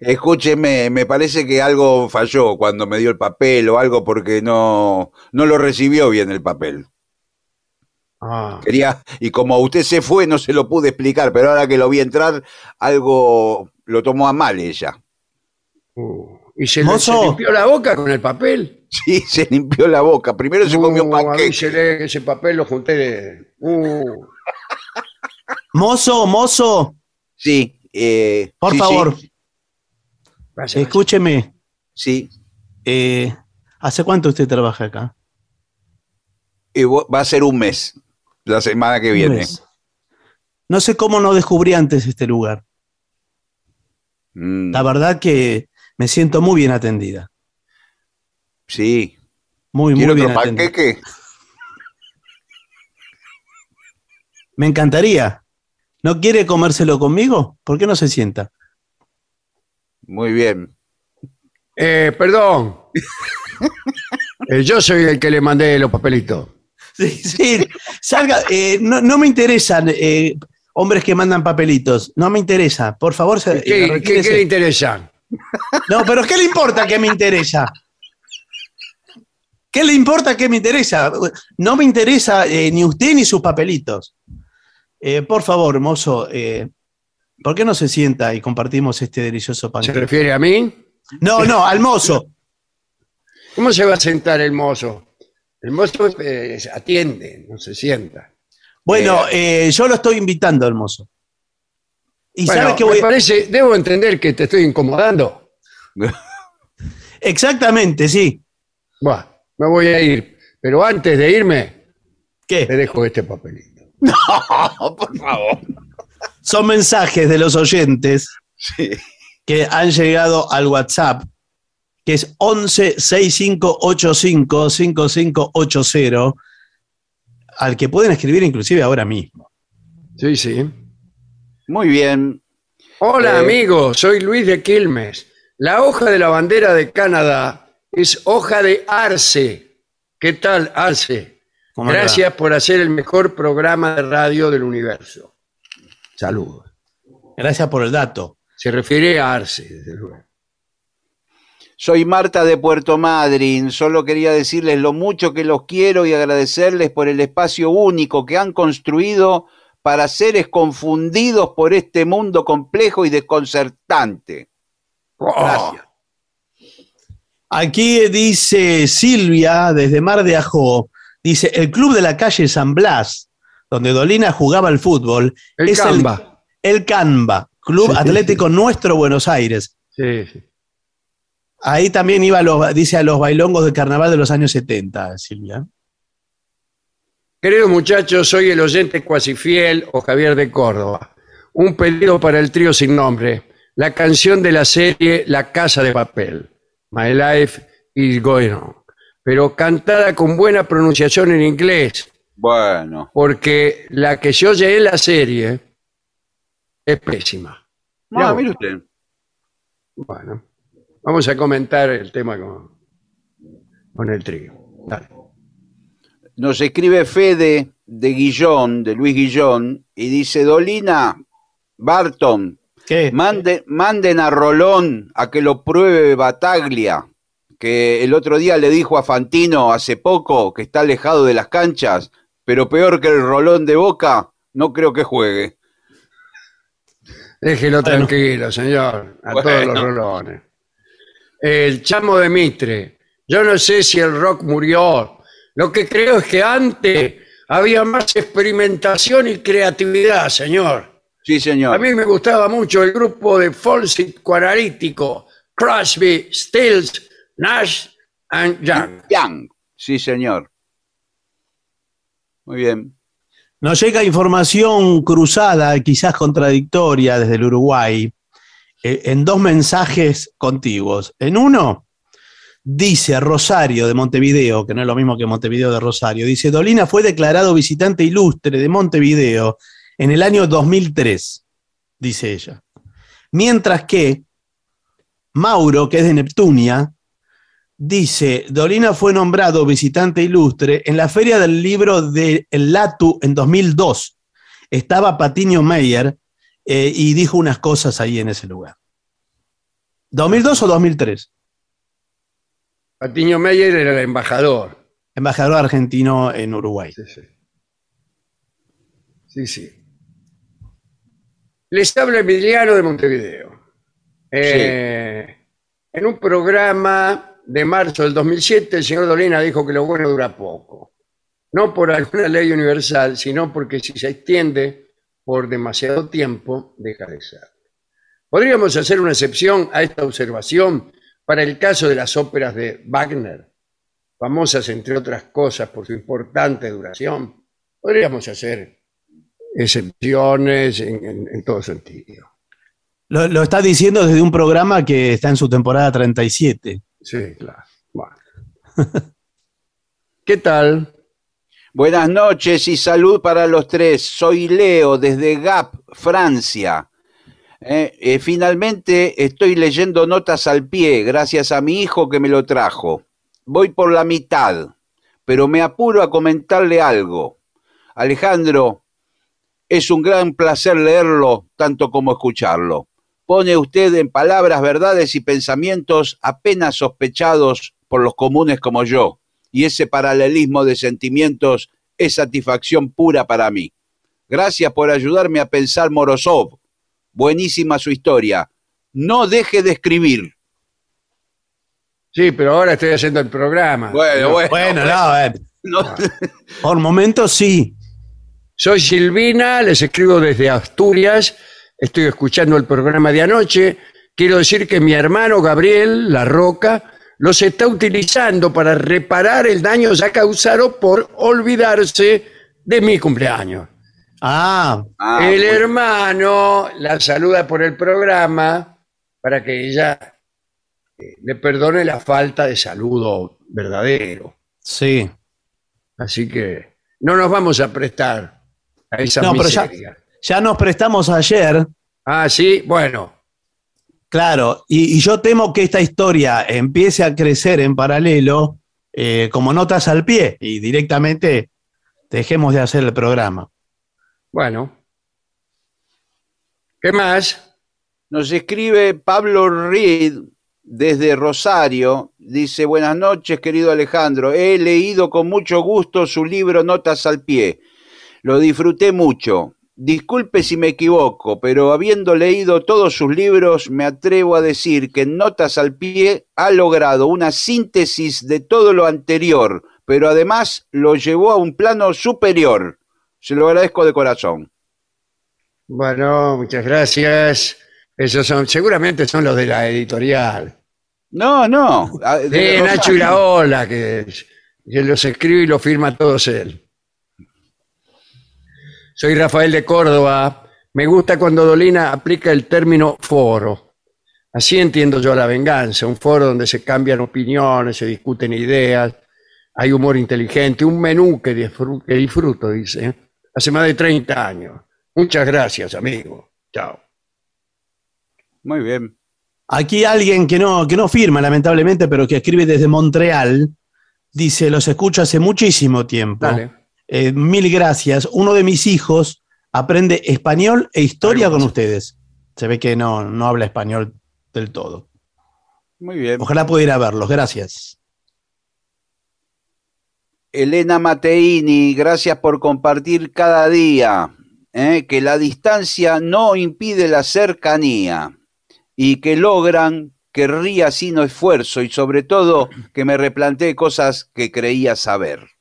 Escúcheme, me parece que algo falló cuando me dio el papel o algo porque no, no lo recibió bien el papel. Ah, Quería, y como usted se fue, no se lo pude explicar, pero ahora que lo vi entrar, algo lo tomó a mal ella. uh. ¿Y se, le- se limpió la boca con el papel? Sí, se limpió la boca. Primero se comió un Uh, panqueque. avísele que ese papel lo junté de... Uh, Mozo, mozo, Sí. eh, por sí, favor, Sí, escúcheme. sí. eh, ¿Hace cuánto usted trabaja acá? Y vo- va a ser un mes, la semana que viene. No sé cómo no descubrí antes este lugar. Mm, La verdad que me siento muy bien atendida. sí. Muy, muy ¿Quiere bien otro atendida. panqueque? Me encantaría. ¿No quiere comérselo conmigo? ¿Por qué no se sienta? Muy bien. Eh, perdón. Eh, yo soy el que le mandé los papelitos. Sí, sí. Salga. eh, no, no me interesan eh, hombres que mandan papelitos. No me interesa. Por favor, se, ¿Qué, eh, qué- retírese. qué le interesa? No, pero ¿qué le importa que me interesa? ¿Qué le importa que me interesa? No me interesa eh, ni usted ni sus papelitos. Eh, por favor, mozo, eh, ¿por qué no se sienta y compartimos este delicioso ¿Se panqueque? refiere a mí? No, no, al mozo. ¿Cómo se va a sentar el mozo? El mozo eh, atiende, no se sienta. Bueno, eh, yo lo estoy invitando al mozo. Y Bueno, sabe que me voy. parece, debo entender que te estoy incomodando. Exactamente, sí. Bueno, me voy a ir. Pero antes de irme, te ¿Qué? dejo este papelito. Oh, por favor. Son mensajes de los oyentes Sí. que han llegado al WhatsApp, que es 11 6585 5580, al que pueden escribir inclusive ahora mismo. Sí, sí. Muy bien. Hola Eh. amigos, soy Luis de Quilmes. La hoja de la bandera de Canadá es hoja de arce. ¿Qué tal, arce? Gracias por hacer el mejor programa de radio del universo. Saludos. Gracias por el dato. Se refiere a arce, desde luego. Soy Marta de Puerto Madryn. Solo quería decirles lo mucho que los quiero y agradecerles por el espacio único que han construido para seres confundidos por este mundo complejo y desconcertante. Gracias. Aquí dice Silvia, desde Mar de Ajó, dice, el club de la calle San Blas, donde Dolina jugaba al fútbol, El es Canva. el, el Canva, Club Sí. Atlético Nuestro Buenos Aires. Sí, sí. Ahí también iba, a los, dice, a los bailongos de carnaval de los años 70, Silvia. Queridos muchachos, soy el oyente cuasi fiel o Javier de Córdoba. Un pedido para el trío sin nombre. La canción de la serie La Casa de Papel. My Life is Going On. Pero cantada con buena pronunciación en inglés, Bueno. porque la que se oye en la serie es pésima. Ya. Ah, mire usted. Bueno, vamos a comentar el tema con, con el trío. Dale. Nos escribe Fede de Guillón, de Luis Guillón, y dice, Dolina, Barton, ¿Qué? Mande- manden a Rolón a que lo pruebe Bataglia, que el otro día le dijo a Fantino hace poco que está alejado de las canchas, pero peor que el Rolón de Boca, no creo que juegue. Déjelo Bueno. tranquilo, señor, a Bueno. todos los rolones. El chamo de Mitre. Yo no sé si el rock murió. Lo que creo es que antes había más experimentación y creatividad, señor. Sí, A señor. mí me gustaba mucho el grupo de Folsit Cuararítico, Crosby, Stills, Nash and Young. Yang. Sí, señor. Muy bien. Nos llega información cruzada, quizás contradictoria desde el Uruguay, eh, en dos mensajes contiguos. En uno, dice Rosario de Montevideo, que no es lo mismo que Montevideo de Rosario, dice, Dolina fue declarado visitante ilustre de Montevideo en el año 2003, dice ella. Mientras que Mauro, que es de Neptunia, dice, Dolina fue nombrado visitante ilustre en la Feria del Libro de El Latu en 2002. Estaba Patiño Meyer eh, y dijo unas cosas ahí en ese lugar. ¿2002 o 2003? Patiño Meyer era el embajador. Embajador argentino en Uruguay. Sí, sí. Sí, sí. Les habla Emiliano de Montevideo. Eh, En un programa de marzo del 2007, el señor Dolina dijo que lo bueno dura poco. No por alguna ley universal, sino porque si se extiende por demasiado tiempo, deja de ser. Podríamos hacer una excepción a esta observación para el caso de las óperas de Wagner, famosas entre otras cosas por su importante duración. Podríamos hacer excepciones en, en- en todo sentido. Lo, lo está diciendo desde un programa que está en su temporada 37. Sí, claro. Bueno. ¿Qué tal? Buenas noches y salud para los tres. Soy Leo desde Gap, Francia. Eh, eh, finalmente estoy leyendo notas al pie gracias a mi hijo que me lo trajo. Voy por la mitad, pero me apuro a comentarle algo. Alejandro, es un gran placer leerlo tanto como escucharlo. Pone usted en palabras verdades y pensamientos apenas sospechados por los comunes como yo, y ese paralelismo de sentimientos es satisfacción pura para mí. Gracias por ayudarme a pensar Morozov. Buenísima su historia. No deje de escribir. Sí, pero ahora estoy haciendo el programa. Bueno, bueno. Bueno, no, eh, No- por momentos sí. Soy Silvina, les escribo desde Asturias, estoy escuchando el programa de anoche. Quiero decir que mi hermano Gabriel La Roca los está utilizando para reparar el daño ya causado por olvidarse de mi cumpleaños. Ah, Ah, el bueno. hermano la saluda por el programa para que ella eh, le perdone la falta de saludo verdadero. sí. Así que no nos vamos a prestar a esa No, pero ya- miseria. Ya nos prestamos ayer, Ah, sí, bueno. Claro, y, yo temo que esta historia empiece a crecer en paralelo eh, como notas al pie y directamente dejemos de hacer el programa. Bueno. ¿Qué más? Nos escribe Pablo Reed desde Rosario. Dice, buenas noches, querido Alejandro. He leído con mucho gusto su libro Notas al Pie. Lo disfruté mucho. Disculpe si me equivoco, pero habiendo leído todos sus libros, me atrevo a decir que en Notas al Pie ha logrado una síntesis de todo lo anterior, pero además lo llevó a un plano superior. Se lo agradezco de corazón. Bueno, muchas gracias. Esos son, seguramente son los de la editorial. No, no. de De Rosario. Nacho Iraola, que, que los escribe y los firma todos él. Soy Rafael de Córdoba. Me gusta cuando Dolina aplica el término foro. Así entiendo yo la venganza, un foro donde se cambian opiniones, se discuten ideas, hay humor inteligente, un menú que disfruto, que disfruto dice. ¿eh? Hace más de 30 años. Muchas gracias, amigo. Chao. Muy bien. Aquí alguien que no, que no firma, lamentablemente, pero que escribe desde Montreal, dice, los escucho hace muchísimo tiempo. Dale. Eh, mil gracias. Uno de mis hijos aprende español e historia con ustedes. Se ve que no, no habla español del todo. Muy bien. Ojalá pudiera verlos. Gracias. Elena Mateini, gracias por compartir cada día. ¿eh? Que la distancia no impide la cercanía y que logran que ría sin esfuerzo y sobre todo que me replantee cosas que creía saber.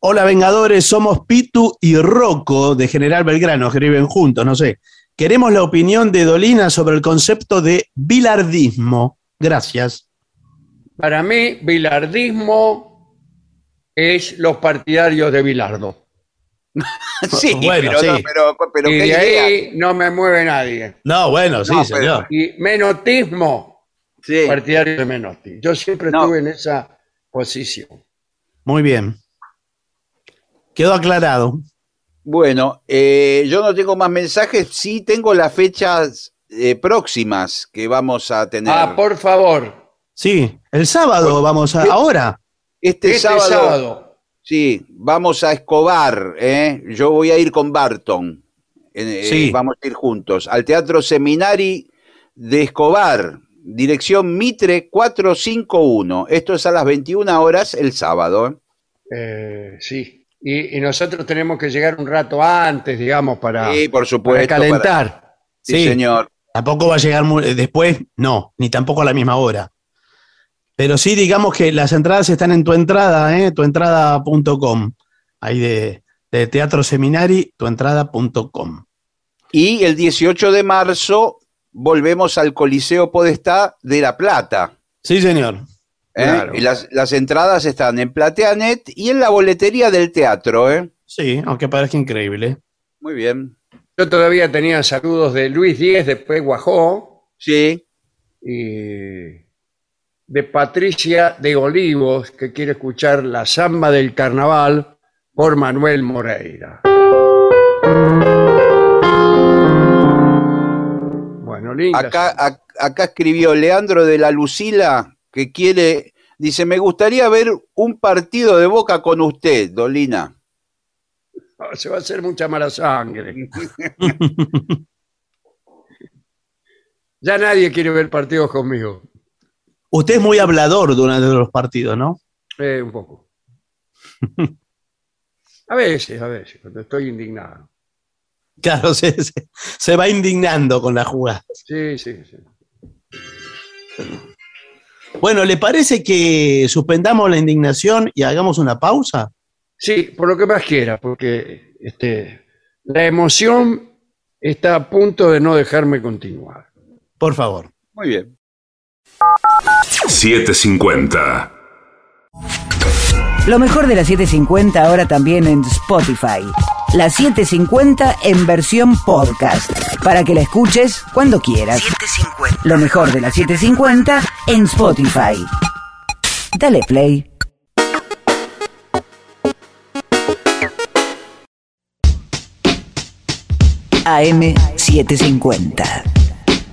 Hola Vengadores, somos Pitu y Rocco de General Belgrano, que viven juntos, no sé. Queremos la opinión de Dolina sobre el concepto de bilardismo. Gracias. Para mí, bilardismo es los partidarios de Bilardo. Sí, Bueno, pero, no, sí. pero, pero y qué de idea. ahí no me mueve nadie. No, bueno, sí, No, pero- señor. Y menotismo, Sí. partidario de Menotti. Yo siempre No. estuve en esa posición. Muy bien. Quedó aclarado. Bueno, eh, yo no tengo más mensajes, sí tengo las fechas eh, próximas que vamos a tener. Ah, por favor, Sí, el sábado vamos a. Ahora. este, este sábado, sábado. sí, vamos a Escobar, ¿eh? yo voy a ir con Barton, eh, Sí. vamos a ir juntos, al Teatro Seminari de Escobar, dirección Mitre 451, esto es a las 21 horas el sábado. sí. Y, y nosotros tenemos que llegar un rato antes, digamos, para, Sí, por para supuesto. para- calentar. Sí, Sí. señor. Tampoco va a llegar muy- eh, después, no, ni tampoco a la misma hora. Pero sí, digamos que las entradas están en tu entrada, ¿eh? tuentrada.com. Ahí de, de Teatro Seminari, tuentrada.com. Y el 18 de marzo volvemos al Coliseo Podestá de La Plata. Sí, señor. ¿Eh? Claro. Y las, las entradas están en Plateanet y en la boletería del teatro. ¿eh? Sí, aunque parezca increíble. Muy bien. Yo todavía tenía saludos de Luis Díez, después Guajó, Sí. y de Patricia de Olivos, que quiere escuchar la samba del carnaval por Manuel Moreira. Bueno, linda. Acá, ac- acá escribió Leandro de la Lucila que quiere, dice, me gustaría ver un partido de boca con usted, Dolina. Oh, se va a hacer mucha mala sangre. ya nadie quiere ver partidos conmigo. Usted es muy hablador durante los partidos, ¿no? Eh, un poco. A veces, a veces, cuando estoy indignado. Claro, se, se- se va indignando con la jugada. Sí, sí, sí. Bueno, ¿le parece que suspendamos la indignación y hagamos una pausa? Sí, por lo que más quiera, porque este, la emoción está a punto de no dejarme continuar. Por favor. Muy bien. 750. Lo mejor de la 750 ahora también en Spotify. La 750 en versión podcast. Para que la escuches cuando quieras. Lo mejor de la 750 en Spotify. Dale play. AM750.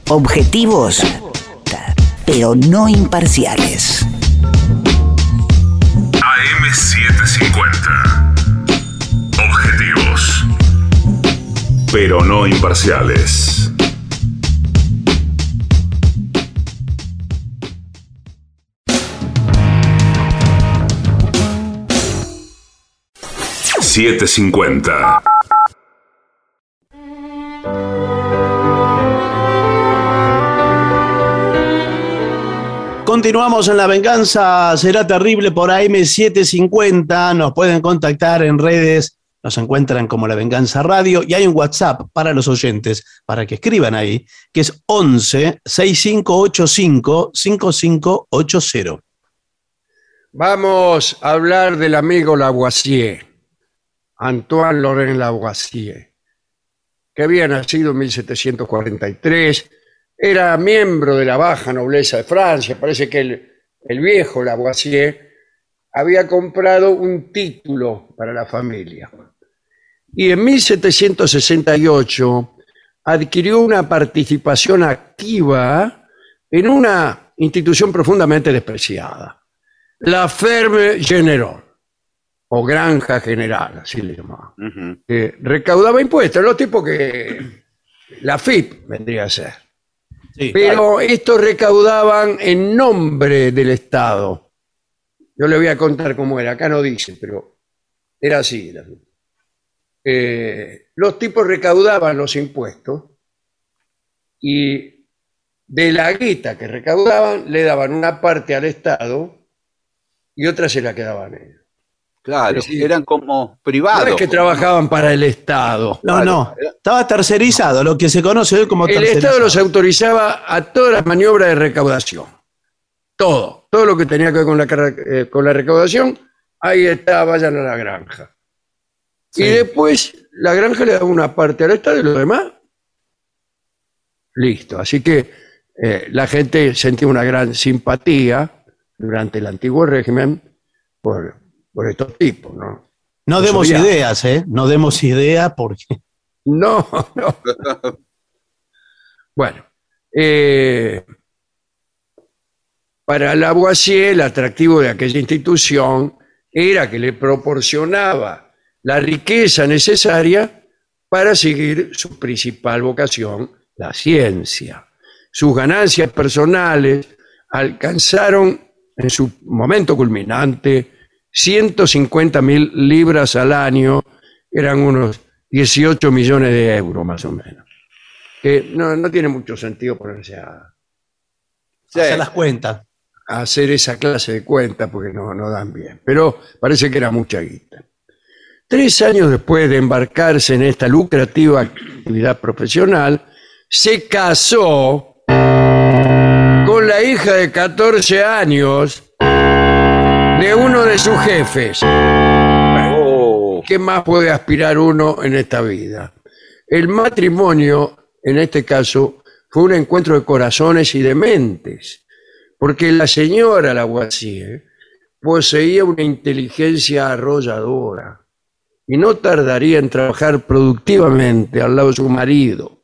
Objetivos, pero no imparciales. AM750. Objetivos. Pero no imparciales. Siete cincuenta. Continuamos en La Venganza Será Terrible por AM750. Nos pueden contactar en redes, nos encuentran como La Venganza Radio y hay un WhatsApp para los oyentes, para que escriban ahí, que es 11 6585 5580. Vamos a hablar del amigo Lavoisier, Antoine Laurent Lavoisier, que había nacido en 1743, era miembro de la baja nobleza de Francia, parece que el, el viejo Lavoisier había comprado un título para la familia. Y en 1768 adquirió una participación activa en una institución profundamente despreciada, la Ferme General, o Granja General, así le llamaban que recaudaba impuestos, los tipos que la FIP vendría a ser. Sí, Pero estos recaudaban en nombre del Estado. Yo le voy a contar cómo era, acá no dice, pero era así. Eh, los tipos recaudaban los impuestos y de la guita que recaudaban le daban una parte al Estado y otra se la quedaban ellos. Claro, Sí. eran como No privados. es que trabajaban para el Estado. No, no, estaba tercerizado, lo que se conoce hoy como El tercerizado. Estado los autorizaba a todas las maniobras de recaudación. todo, todo lo que tenía que ver con la, eh, con la recaudación, ahí está, vayan a la granja. Sí. Y después la granja le daba una parte al Estado y lo demás. Listo. Así que eh, la gente sentía una gran simpatía durante el antiguo régimen por, por estos tipos, ¿no? No Los demos ideas, ¿eh? No demos idea porque. No, no. bueno, eh, para Lavoisier el atractivo de aquella institución era que le proporcionaba la riqueza necesaria para seguir su principal vocación, la ciencia. Sus ganancias personales alcanzaron en su momento culminante 150 mil libras al año, eran unos 18 millones de euros más o menos. Que no, no tiene mucho sentido ponerse a, Sí. Hacer las cuentas. a hacer esa clase de cuentas porque no, no dan bien. Pero parece que era mucha guita. Tres años después de embarcarse en esta lucrativa actividad profesional, se casó con la hija de 14 años de uno de sus jefes. Oh, ¿Qué más puede aspirar uno en esta vida? El matrimonio, en este caso, fue un encuentro de corazones y de mentes, porque la señora Lavoisier poseía una inteligencia arrolladora y no tardaría en trabajar productivamente al lado de su marido.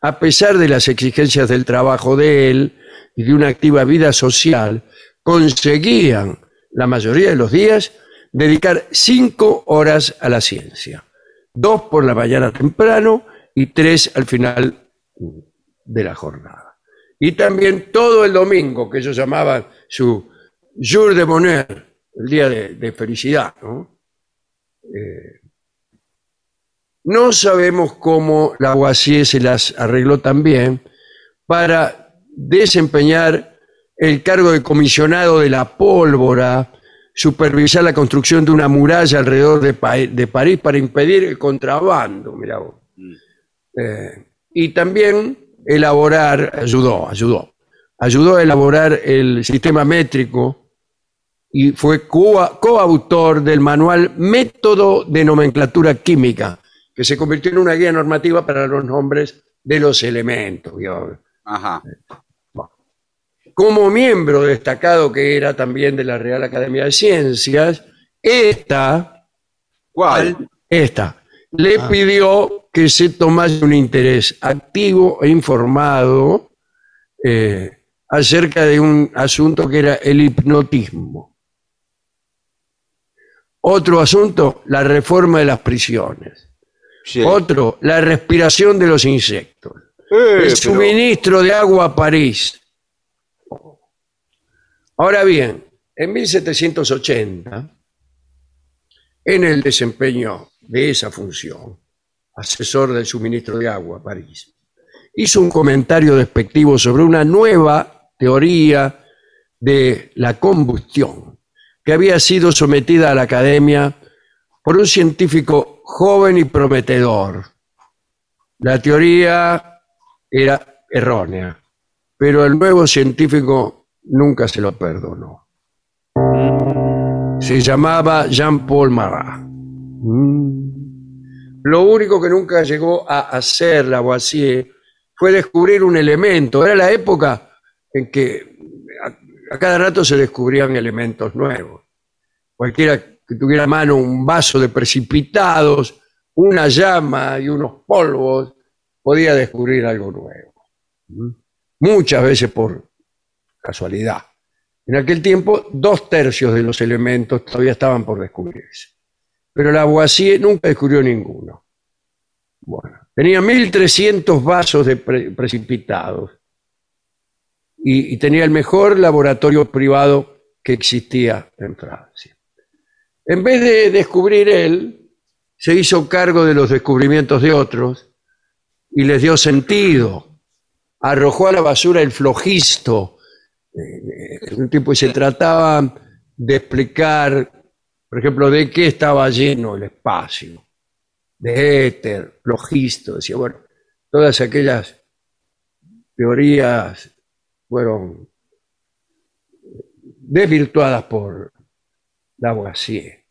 A pesar de las exigencias del trabajo de él y de una activa vida social, conseguían la mayoría de los días dedicar cinco horas a la ciencia, dos por la mañana temprano y tres al final de la jornada. Y también todo el domingo, que ellos llamaban su jour de bonheur, el día de, felicidad. ¿no? Eh, no sabemos cómo la Lavoisier se las arregló también para desempeñar el cargo de comisionado de la pólvora, supervisar la construcción de una muralla alrededor de, Pa- de París para impedir el contrabando, mirá vos. Eh, y también elaborar, ayudó, ayudó, ayudó a elaborar el sistema métrico y fue coa- coautor del manual Método de Nomenclatura Química, que se convirtió en una guía normativa para los nombres de los elementos. ajá. Como miembro destacado que era también de la Real Academia de Ciencias, esta, ¿Cuál? esta, le Ah. pidió que se tomase un interés activo e informado eh, acerca de un asunto que era el hipnotismo. Otro asunto, la reforma de las prisiones. Sí. Otro, la respiración de los insectos. Eh, el pero- suministro de agua a París. Ahora bien, en 1780, en el desempeño de esa función, asesor del suministro de agua París, hizo un comentario despectivo sobre una nueva teoría de la combustión que había sido sometida a la academia por un científico joven y prometedor. La teoría era errónea, pero el nuevo científico nunca se lo perdonó. Se llamaba Jean-Paul Marat. Mm. Lo único que nunca llegó a hacer Lavoisier fue descubrir un elemento. Era la época en que a, cada rato se descubrían elementos nuevos. Cualquiera que tuviera a mano un vaso de precipitados, una llama y unos polvos, podía descubrir algo nuevo. ¿Mm? Muchas veces por casualidad. En aquel tiempo, dos tercios de los elementos todavía estaban por descubrirse. Pero Lavoisier nunca descubrió ninguno. Bueno, tenía 1.300 vasos de pre- precipitados y tenía el mejor laboratorio privado que existía en Francia. En vez de descubrir él, se hizo cargo de los descubrimientos de otros y les dio sentido. Arrojó a la basura el flojisto, un tipo que se trataba de explicar, por ejemplo, de qué estaba lleno el espacio, de éter, flojisto, decía, bueno, todas aquellas teorías fueron desvirtuadas por Lavoisier.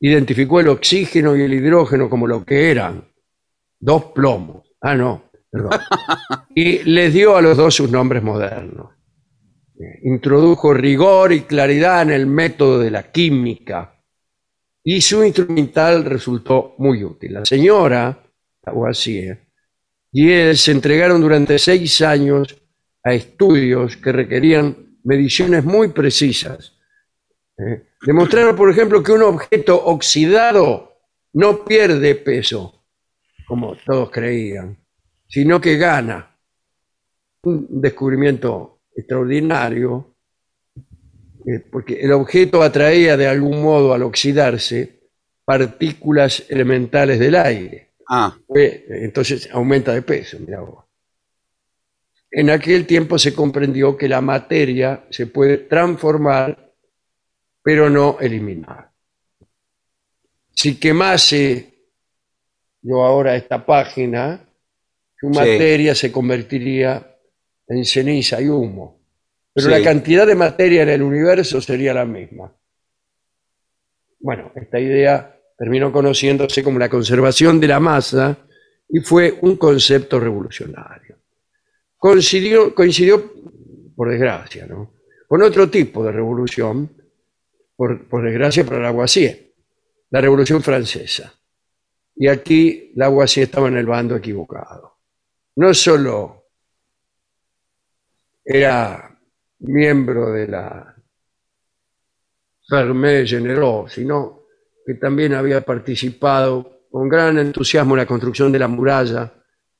Identificó el oxígeno y el hidrógeno como lo que eran, dos plomos. Ah, no, perdón. Y les dio a los dos sus nombres modernos. Introdujo rigor y claridad en el método de la química y su instrumental resultó muy útil. La señora y él se entregaron durante seis años a estudios que requerían mediciones muy precisas. ¿eh? Demostraron, por ejemplo, que un objeto oxidado no pierde peso, como todos creían, sino que gana. Un descubrimiento extraordinario, eh, porque el objeto atraía de algún modo al oxidarse partículas elementales del aire. Ah, entonces aumenta de peso, vos. En aquel tiempo se comprendió que la materia se puede transformar, pero no eliminar. Si quemase yo ahora esta página, su Sí. materia se convertiría en ceniza y humo. Pero Sí. la cantidad de materia en el universo sería la misma. Bueno, esta idea terminó conociéndose como la conservación de la masa y fue un concepto revolucionario. Coincidió, coincidió por desgracia, ¿no? con otro tipo de revolución, por, por desgracia para Lavoisier, la Revolución Francesa. Y aquí Lavoisier estaba en el bando equivocado. No solo era miembro de la Fermé Generaux, sino que también había participado con gran entusiasmo en la construcción de la muralla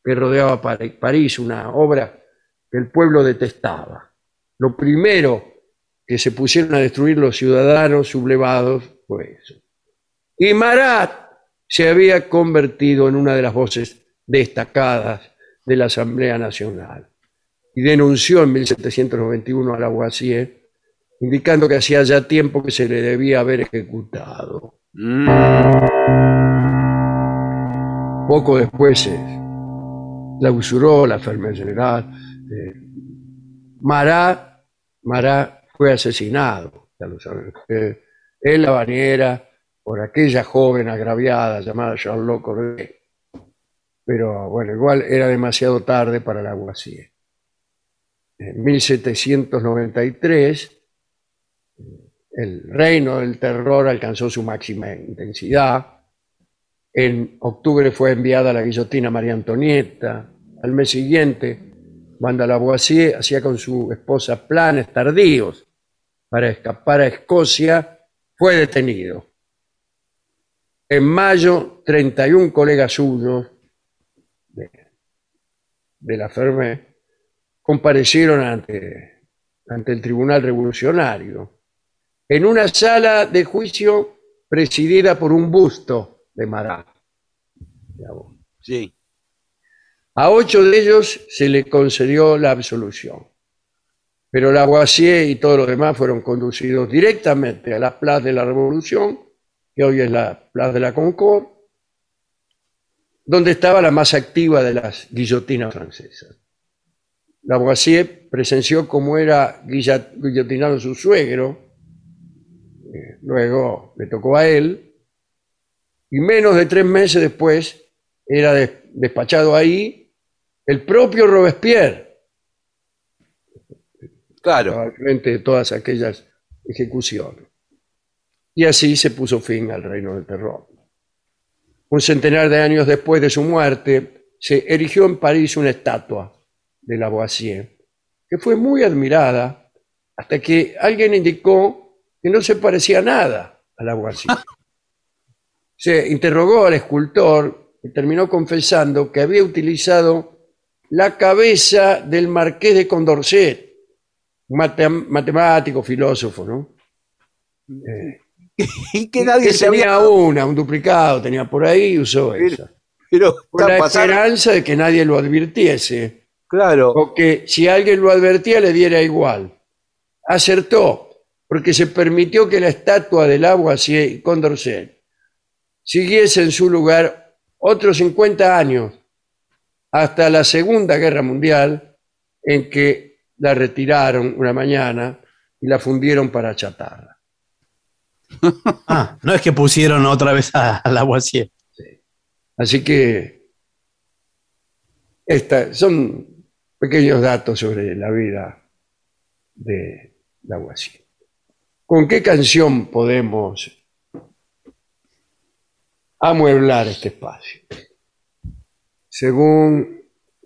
que rodeaba Par- París, una obra que el pueblo detestaba. Lo primero que se pusieron a destruir los ciudadanos sublevados fue eso. Y Marat se había convertido en una de las voces destacadas de la Asamblea Nacional y denunció en 1791 a Lavoisier, indicando que hacía ya tiempo que se le debía haber ejecutado. Poco después se clausuró la Ferme General. eh, Marat fue asesinado, ya lo saben en la bañera por aquella joven agraviada llamada Charlotte Corday. Pero bueno, igual era demasiado tarde para Lavoisier. En 1793 el reino del terror alcanzó su máxima intensidad. En octubre fue enviada la guillotina María Antonieta. Al mes siguiente, cuando Lavoisier hacía con su esposa planes tardíos para escapar a Escocia, fue detenido. En mayo, 31 colegas suyos de, de la Ferme comparecieron ante, ante el Tribunal Revolucionario en una sala de juicio presidida por un busto de Marat. Sí. A ocho de ellos se le concedió la absolución, pero Lavoisier y todos los demás fueron conducidos directamente a la Plaza de la Revolución, que hoy es la Plaza de la Concorde, donde estaba la más activa de las guillotinas francesas. Lavoisier presenció cómo era guillotinado su suegro, eh, luego le tocó a él, y menos de tres meses después era des- despachado ahí el propio Robespierre, Claro. al frente de todas aquellas ejecuciones. Y así se puso fin al reino del terror. Un centenar de años después de su muerte, se erigió en París una estatua de Lavoisier, que fue muy admirada hasta que alguien indicó que no se parecía nada a Lavoisier. Se interrogó al escultor y terminó confesando que había utilizado la cabeza del marqués de Condorcet, matemático, filósofo, ¿no? Y que nadie que se había... tenía una, un duplicado, tenía por ahí y usó Pero- esa. Pero Con la pasando- esperanza de que nadie lo advirtiese, Claro. o que si alguien lo advertía le diera igual. Acertó, porque se permitió que la estatua del agua y Condorcet siguiese en su lugar otros 50 años, hasta la Segunda Guerra Mundial, en que la retiraron una mañana y la fundieron para chatarra. Ah, no es que pusieron otra vez al aguacier. Así que esta, son pequeños datos sobre la vida de Lavoisier. ¿Con qué canción podemos amueblar este espacio? Según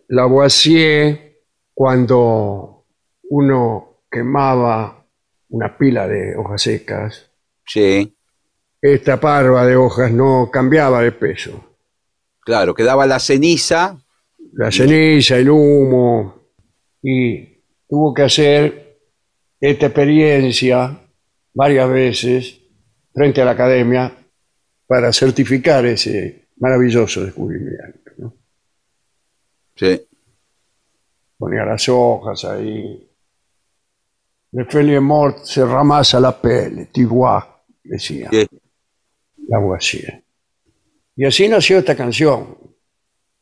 Lavoisier, cuando uno quemaba una pila de hojas secas, Sí, esta parva de hojas no cambiaba de peso. claro, quedaba la ceniza. La ceniza, el humo, y tuvo que hacer esta experiencia varias veces frente a la academia para certificar ese maravilloso descubrimiento. ¿no? Sí, Ponía las hojas ahí. Le feuilles mortes se ramasa la pelle, vois, decía sí. Lavoisier. Y así nació esta canción.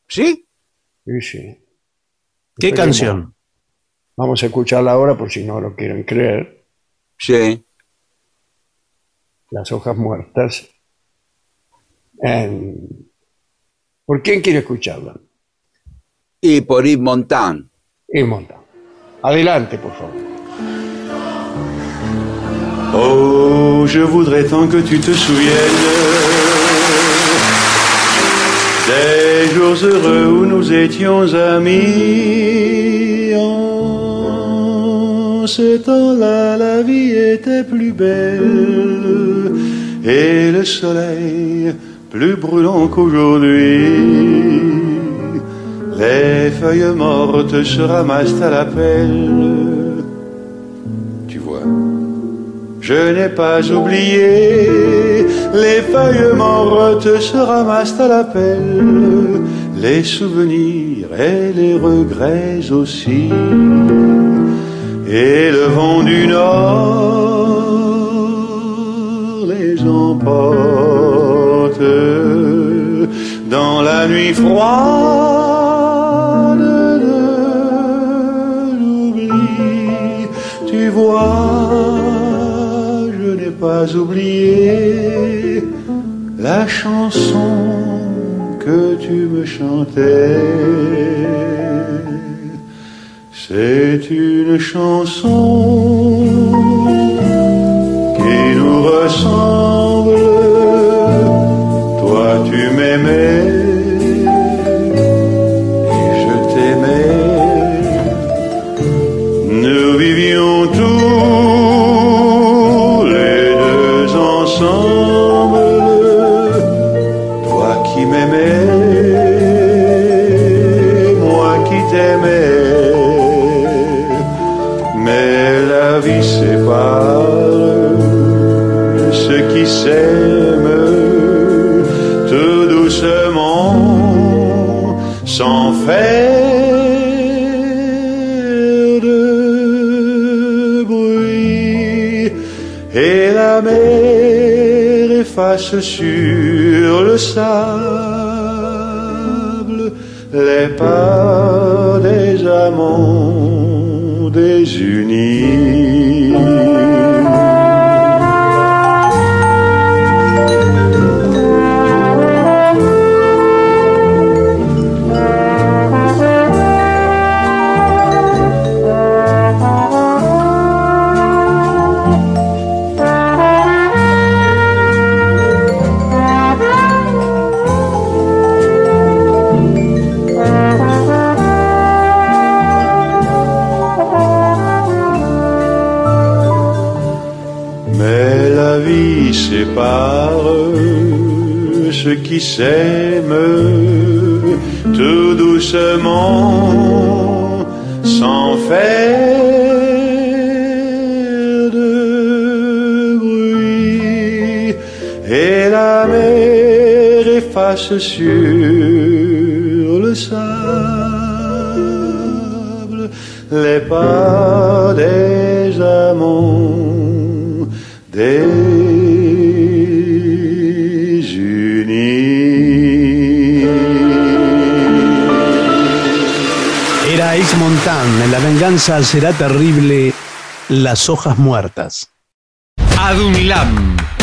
¿Sí? Sí, sí. ¿Qué Esperemos. canción? Vamos a escucharla ahora por si no lo quieren creer. Sí. Las hojas muertas. ¿Por quién quiere escucharla? Y por Yves Montand. Y monta. Adelante, por favor. Oh, je voudrais tant que tu te souviennes des jours heureux où nous étions amis. En ce temps-là, la vie était plus belle et le soleil plus brûlant qu'aujourd'hui. Les feuilles mortes se ramassent à la pelle. Je n'ai pas oublié, les feuilles mortes se ramassent à la pelle, les souvenirs et les regrets aussi. Et le vent du nord les emporte dans la nuit froide de l'oubli. Tu vois, pas oublié la chanson que tu me chantais. C'est une chanson qui nous ressemble. Toi, tu m'aimais s'aiment tout doucement, sans faire de bruit. Et la mer efface sur le sable les pas des amants désunis. Sur le sable les pas des amants désunis. Era X Montan, La venganza será terrible las hojas muertas. ADUNLAM,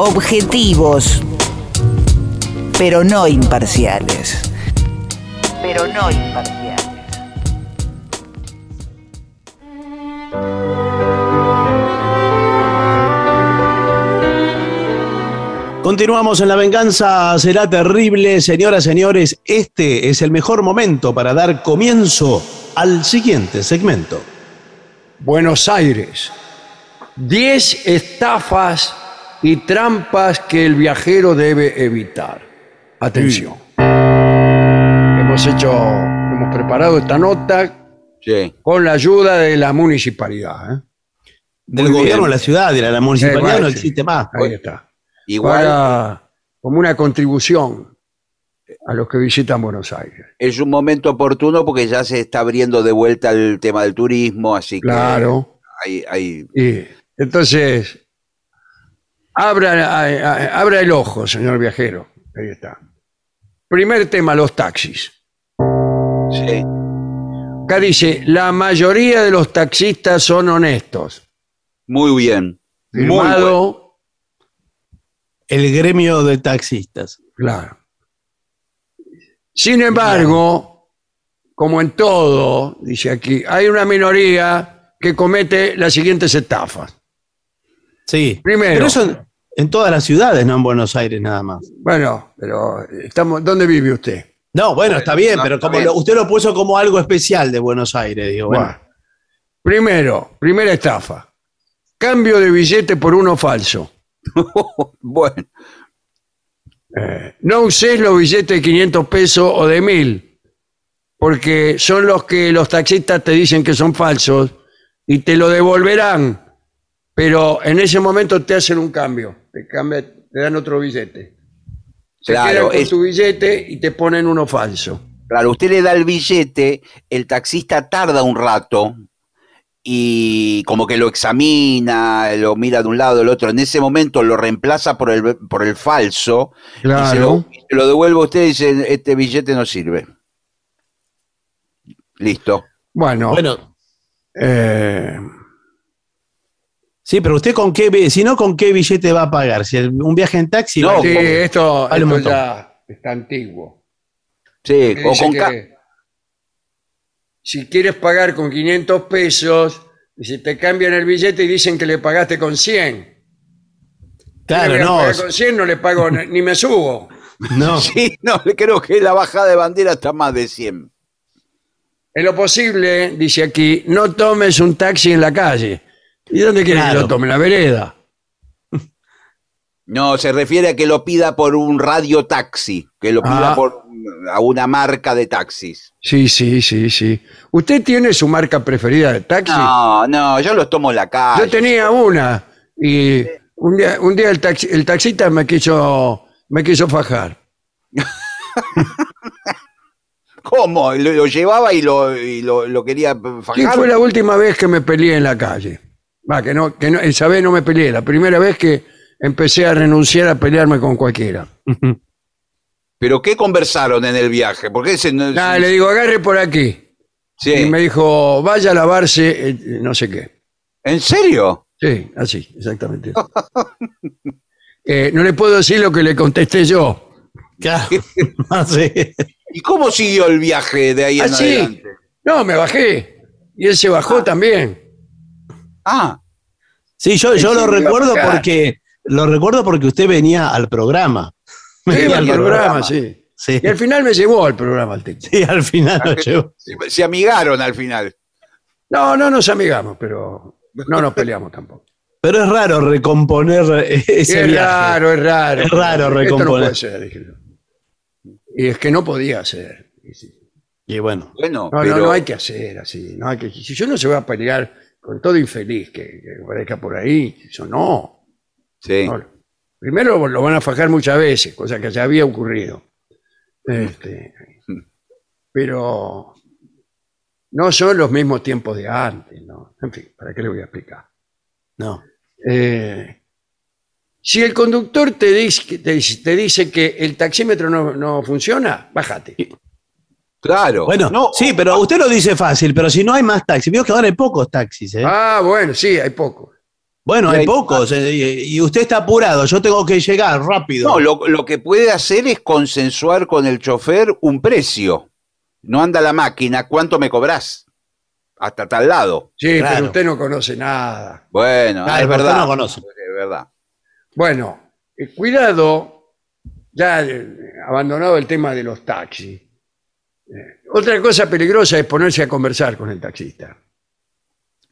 Objetivos, pero no imparciales. Pero no imparciales. Continuamos en La Venganza Será Terrible. Señoras, señores, este es el mejor momento para dar comienzo al siguiente segmento. Buenos Aires. 10 estafas y trampas que el viajero debe evitar. Atención. Hemos hecho, hemos preparado esta nota Sí. con la ayuda de la municipalidad. ¿eh? Del Muy gobierno bien. de la ciudad de la municipalidad Eh, no sí. existe más. Ahí está. Igual Para- como una contribución a los que visitan Buenos Aires. es un momento oportuno porque ya se está abriendo de vuelta el tema del turismo, así Claro. que hay, hay- Y entonces, abra, a- a- abra el ojo, señor viajero. Ahí está. Primer tema, los taxis. sí. Acá dice, la mayoría de los taxistas son honestos. muy bien. Muy bueno. Firmado, El gremio de taxistas. claro. Sin embargo, como en todo, dice aquí, hay una minoría que comete las siguientes estafas. Sí. Primero. Pero eso en, todas las ciudades, no en Buenos Aires nada más. Bueno, pero estamos, ¿dónde vive usted? No, bueno, está bien, no, pero como bien. lo- usted lo puso como algo especial de Buenos Aires, digo, bueno. Bueno. Primero, primera estafa. Cambio de billete por uno falso. bueno, No uses los billetes de 500 pesos o de 1000, porque son los que los taxistas te dicen que son falsos y te lo devolverán, pero en ese momento te hacen un cambio, te, cambia- te dan otro billete. Se Claro, quedan con es- tu billete y te ponen uno falso. claro, usted le da el billete, el taxista tarda un rato y como que lo examina, lo mira de un lado del otro. En ese momento lo reemplaza por el, por el falso y se lo, Claro. y se lo devuelve a usted y dice, este billete no sirve. Listo. Bueno, Bueno, eh, sí, pero usted con qué, si no, ¿con qué billete va a pagar? Si el- un viaje en taxi, No, vale- sí, esto, Vale ya está antiguo. Sí, que o con que si quieres pagar con 500 pesos, y si te cambian el billete y dicen que le pagaste con 100. claro, Si no, con 100 no le pago ni ni me subo. no. Sí, no, creo que la bajada de bandera está más de 100. En lo posible, dice aquí, no tomes un taxi en la calle. ¿Y dónde quieres que Claro. lo tome? La vereda. No, se refiere a que lo pida por un radio taxi, que lo pida Ah. por a una marca de taxis. Sí, sí, sí, sí. ¿Usted tiene su marca preferida de taxi? No, no, yo los tomo en la calle. Yo tenía una y un día, un día el, taxi- el taxista me quiso, me quiso fajar. ¿Cómo? Lo, lo llevaba y lo, y lo, lo quería ¿Quién fajar. fue la última vez que me peleé en la calle? Va, que no, que no, esa vez no me peleé, la primera vez que empecé a renunciar a pelearme con cualquiera. ¿Pero qué conversaron en el viaje? Porque ese no Nada, le digo, agarre por aquí. Sí. Y me dijo, vaya a lavarse, eh, no sé qué. ¿En serio? Sí, así, exactamente. Eh, no le puedo decir lo que le contesté yo. Claro. Ah, sí. ¿Y cómo siguió el viaje de ahí en Así. adelante? No, me bajé. Y él se bajó también. Ah, Sí, yo, yo lo recuerdo acá. porque lo recuerdo porque usted venía al programa. Venía al al programa, sí. Sí, Y al final me llevó al programa el texto. sí, al final lo llevó. se, amigaron al final. No, no nos amigamos, pero no nos peleamos tampoco. Pero es raro recomponer ese es viaje. raro, es raro. Es raro Esto no recomponer. puede ser, dije yo. Y es que no podía ser. Y bueno, Bueno, No, pero no, no hay que hacer así. No hay que, si yo no se va a pelear con todo infeliz que, que aparezca por ahí, eso no. Sí. No, Primero lo van a fajar muchas veces, cosa que ya había ocurrido. Este, pero no son los mismos tiempos de antes, ¿no? En fin, ¿para qué le voy a explicar? No. Eh, si el conductor te dice, te, te dice que el taxímetro no, no funciona, bájate. Claro. Bueno, no, sí, pero usted lo dice fácil, pero si no hay más taxis, veo que ahora hay pocos taxis, ¿eh? Ah, bueno, sí, hay poco. bueno, hay hay- pocos, eh, y, usted está apurado, yo tengo que llegar rápido. No, lo, lo que puede hacer es consensuar con el chofer un precio. No anda la máquina, ¿cuánto me cobras? Hasta tal lado. Sí, Claro. pero usted no conoce nada. Bueno, Claro, es verdad. no conoce. Es verdad. Bueno, eh, cuidado, ya eh, abandonado el tema de los taxis. Otra cosa peligrosa es ponerse a conversar con el taxista.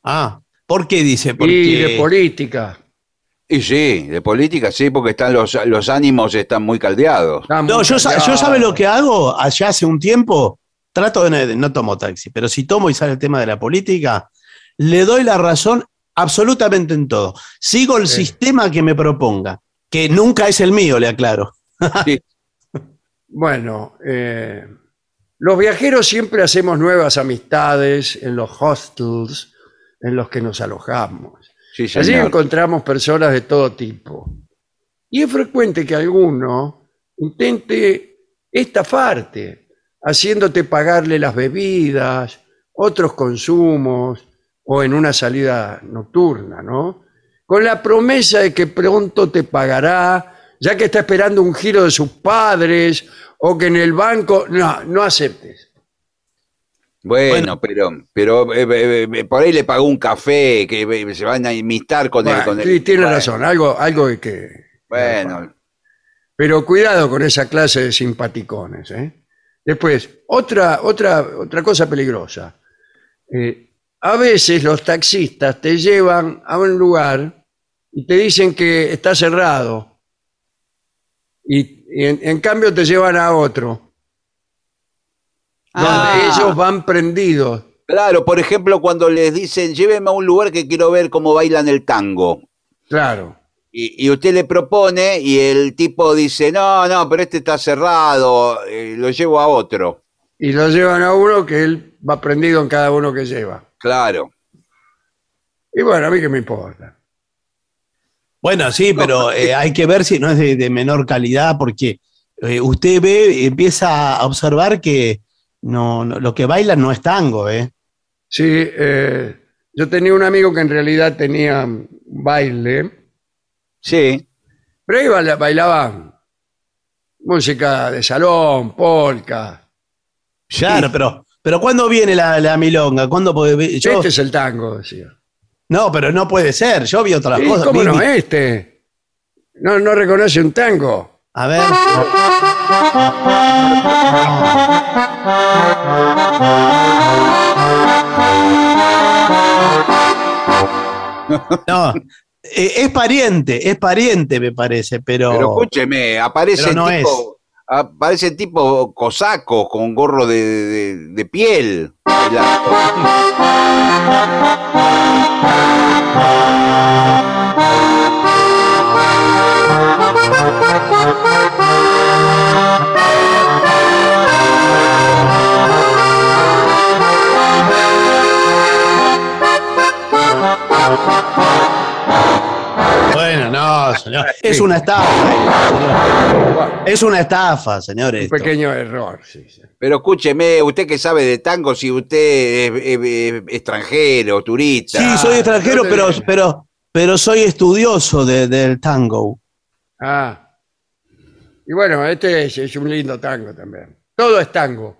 Ah, ¿por qué dice? Porque... Y de política. Y sí, de política sí, porque están los, los ánimos están muy caldeados. No, muy yo, callado. yo sabe lo que hago allá hace un tiempo, trato de no, no tomo taxi, pero si tomo y sale el tema de la política, le doy la razón absolutamente en todo. Sigo el Sí. sistema que me proponga, que nunca es el mío, le aclaro. Bueno, eh, los viajeros siempre hacemos nuevas amistades en los hostels en los que nos alojamos. Sí, Allí señor. encontramos personas de todo tipo. Y es frecuente que alguno intente estafarte, haciéndote pagarle las bebidas, otros consumos o en una salida nocturna, ¿no? Con la promesa de que pronto te pagará, ya que está esperando un giro de sus padres o que en el banco... No, no aceptes. Bueno, Bueno. pero, pero eh, eh, eh, por ahí le pagó un café que eh, se van a imitar con Bueno, el. Con el sí, tiene bueno, razón, algo, algo que... Bueno, Pero cuidado con esa clase de simpaticones. ¿eh? Después, otra, otra, otra cosa peligrosa. Eh, a veces los taxistas te llevan a un lugar y te dicen que está cerrado. Y, y en, en cambio te llevan a otro. Donde Ah. ellos van prendidos. claro, por ejemplo, cuando les dicen, llévenme a un lugar que quiero ver cómo bailan el tango. Claro. Y, y usted le propone y el tipo dice, no, no, pero este está cerrado, eh, lo llevo a otro. Y lo llevan a uno que él va prendido en cada uno que lleva. Claro. Y bueno, a mí que me importa. Bueno, sí, pero eh, hay que ver si no es de, de menor calidad, porque eh, usted ve, empieza a observar que no, no- lo que bailan no es tango, ¿eh? Sí, eh, yo tenía un amigo que en realidad tenía un baile, Sí. pero ahí baila- bailaban música de salón, polka. Claro, pero, pero ¿cuándo viene la, la milonga? ¿Cuándo puede yo, Este es el tango, decía. No, pero no puede ser. Yo vi otras ¿Y cosas. ¿Cómo vi- no? vi- Este. No, no reconoce un tango. A ver. No, eh, es pariente, es pariente, me parece, pero. Pero escúcheme, aparece Pero no tipo, aparece tipo cosaco con gorro de- de piel. señor. Es una estafa. señor. Es una estafa, señor. Un pequeño error, sí, sí. Pero escúcheme, usted que sabe de tango, si usted es, es- es extranjero, turista. Sí, soy extranjero, no pero, pero, pero soy estudioso de- del tango. Ah. Y bueno, este es, es un lindo tango también. Todo es tango.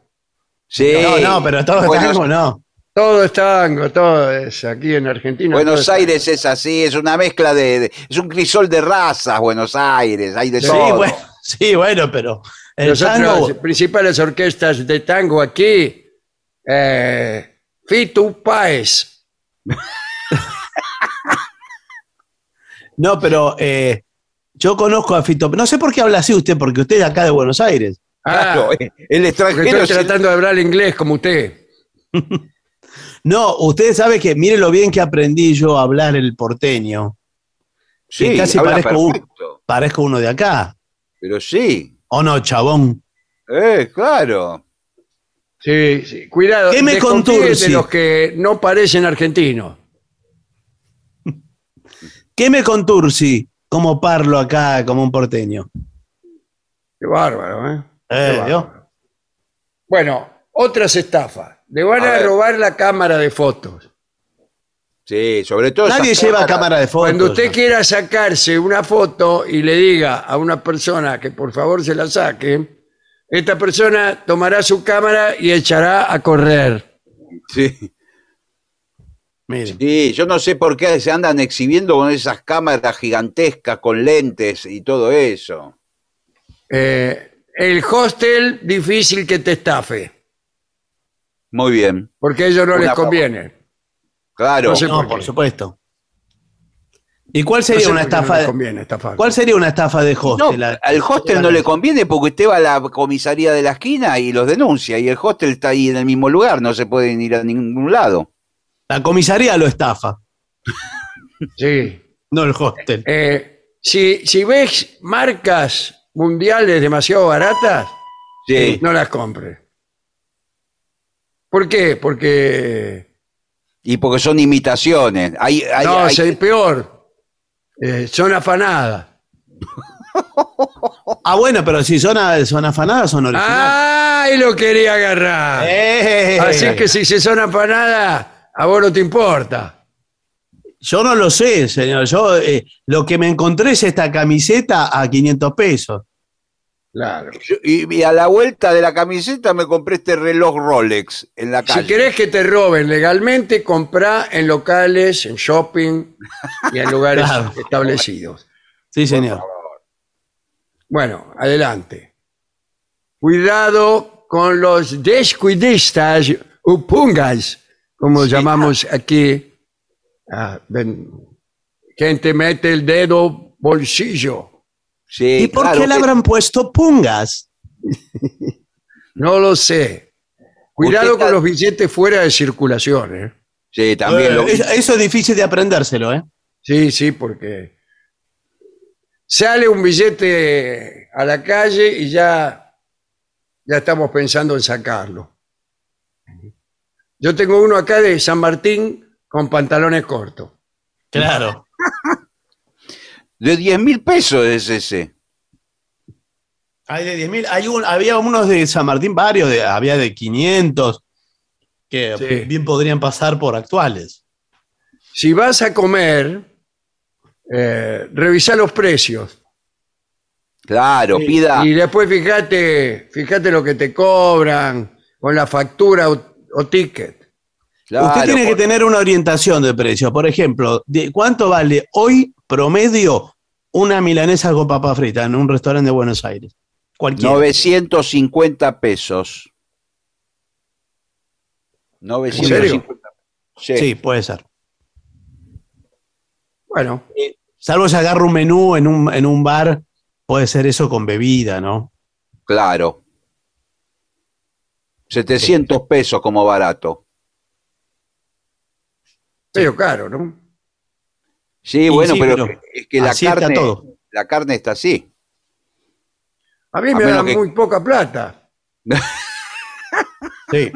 Sí. No, no, pero todo Buenos- tango no. Todo es tango, todo es aquí en Argentina. todo Buenos es Aires es así, es una mezcla de, de- es un crisol de razas, Buenos Aires, hay de Sí, todo. bueno, sí, bueno, pero el Nosotros, tango. las principales orquestas de tango aquí, eh, Fito Páez. No, pero eh, yo conozco a Fito. No sé por qué habla así usted, porque usted es de acá de Buenos Aires. Ah, Claro, el porque extranjero estoy es el- tratando de hablar inglés como usted. No, ustedes saben que, miren lo bien que aprendí yo a hablar el porteño. Sí, que casi parezco, un- perfecto. parezco uno de acá. Pero sí, ¿O no, chabón? eh, claro. Sí, sí. Cuidado, ¿Qué me desconfíe de contursi? los que no parecen argentinos. ¿Qué me contursi? Como parlo acá, como un porteño. Qué bárbaro, ¿eh? Eh, Qué. Bueno, otras estafas. Le van A robar la cámara de fotos. Sí, sobre todo. Nadie lleva cámaras- cámara de fotos. Cuando usted quiera sacarse una foto y le diga a una persona que por favor se la saque, esta persona tomará su cámara y echará a correr. Sí. Miren. Sí, yo no sé por qué se andan exhibiendo con esas cámaras gigantescas con lentes y todo eso. Eh, el hostel, difícil que te estafe, Muy bien, porque a ellos no Una les favor. conviene. claro. No sé No, por supuesto. ¿Y cuál No sería sé una no estafa? les de- conviene estafar. ¿Cuál sería una estafa de No, hostel? La- al hostel no le conviene porque usted va a la comisaría de la esquina y los denuncia y el hostel está ahí en el mismo lugar, no se pueden ir a ningún lado. La comisaría lo estafa, Sí. no el hostel. Eh, si, si ves marcas mundiales demasiado baratas, Sí, no las compres. ¿Por qué? Porque y porque son imitaciones. Hay, hay- no, hay- sé, peor. Eh, son afanadas. Ah, bueno, pero si son, a- son afanadas, son originales. ¡Ay, lo quería agarrar! ¡Eh! Así que si se son afanadas, a vos no te importa. Yo no lo sé, señor. Yo eh, lo que me encontré es esta camiseta a 500 pesos. Claro. y, y a la vuelta de la camiseta me compré este reloj Rolex en la calle. Si querés que te roben legalmente, comprá en locales, en shopping y en lugares Claro. establecidos. Sí, señor. Bueno, adelante. Cuidado con los descuidistas o pungas, como llamamos aquí. Ah, ven, gente mete el dedo bolsillo. Sí, ¿Y por claro, qué le habrán puesto pungas? No lo sé. Cuidado Usted con está- los billetes fuera de circulación. ¿eh? Sí, también Eh, lo- eso, eso es difícil de aprendérselo, ¿eh? Sí, sí, porque sale un billete a la calle y ya, ya estamos pensando en sacarlo. Yo tengo uno acá de San Martín con pantalones cortos. Claro. de 10 mil pesos es ese. Hay de 10.000. Hay un, había unos de San Martín, varios, de, había de 500, que Sí. bien podrían pasar por actuales. Si vas a comer, eh, revisa los precios. Claro, Y- pida. Y después fíjate, fíjate lo que te cobran con la factura o, o ticket. Claro, Usted tiene que tener una orientación de precios. Por ejemplo, de ¿cuánto vale hoy promedio una milanesa con papa frita en un restaurante de Buenos Aires? Cualquiera. 950 pesos. 950 Sí. Sí, puede ser. Bueno, Salvo si agarra un menú en un, en un bar, puede ser eso con bebida, ¿no? claro. 700 pesos como barato. Medio caro, ¿no? Sí, Y bueno, sí, pero, pero es que la carne, todo. la carne está así. A mí A me menos dan que- muy poca plata. Sí.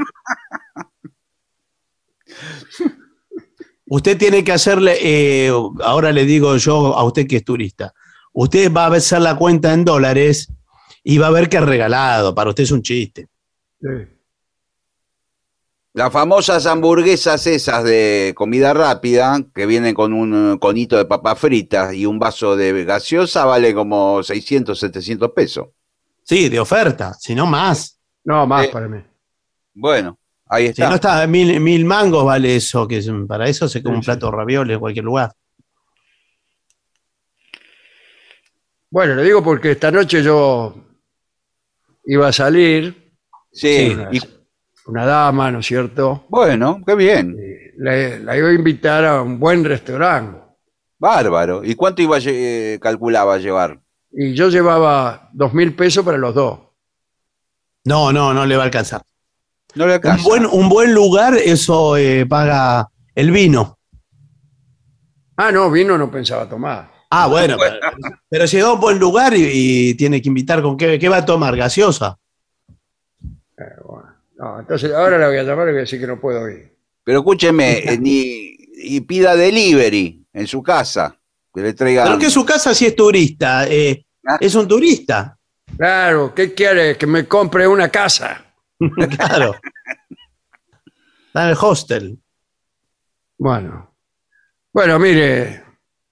Usted tiene que hacerle, eh, ahora le digo yo a usted que es turista, usted va a hacer la cuenta en dólares y va a ver que es regalado, para usted es un chiste. Sí. Las famosas hamburguesas esas de comida rápida, que vienen con un eh, conito de papas fritas y un vaso de gaseosa, vale como 600, 700 pesos. Sí, de oferta, si no más. No, más para mí. Bueno, ahí Si está. no está, mil, mil mangos vale eso, que es- para eso se come un plato de ravioles en cualquier lugar. Bueno, le digo porque esta noche yo iba a salir, sí, y- una dama, ¿no es cierto? bueno, qué bien. Le- la iba a invitar a un buen restaurante. Bárbaro. ¿Y cuánto iba a lle- eh, calculaba llevar? Y yo llevaba dos mil pesos para los dos. No, no, no le va a alcanzar. No le alcanza. Un buen, un buen lugar, eso eh, paga el vino. Ah, no, vino no pensaba tomar. Ah, bueno, pero, pero llegó a un buen lugar y, y tiene que invitar con qué, qué va a tomar, gaseosa. No, entonces ahora le voy a llamar y voy a decir que no puedo ir. Pero escúcheme, eh, ni, y pida delivery en su casa. Que le traigan. Pero que su casa sí es turista, eh, Ah. es un turista. Claro, ¿qué quiere? Que me compre una casa. claro. Está en el hostel. Bueno. Bueno, mire,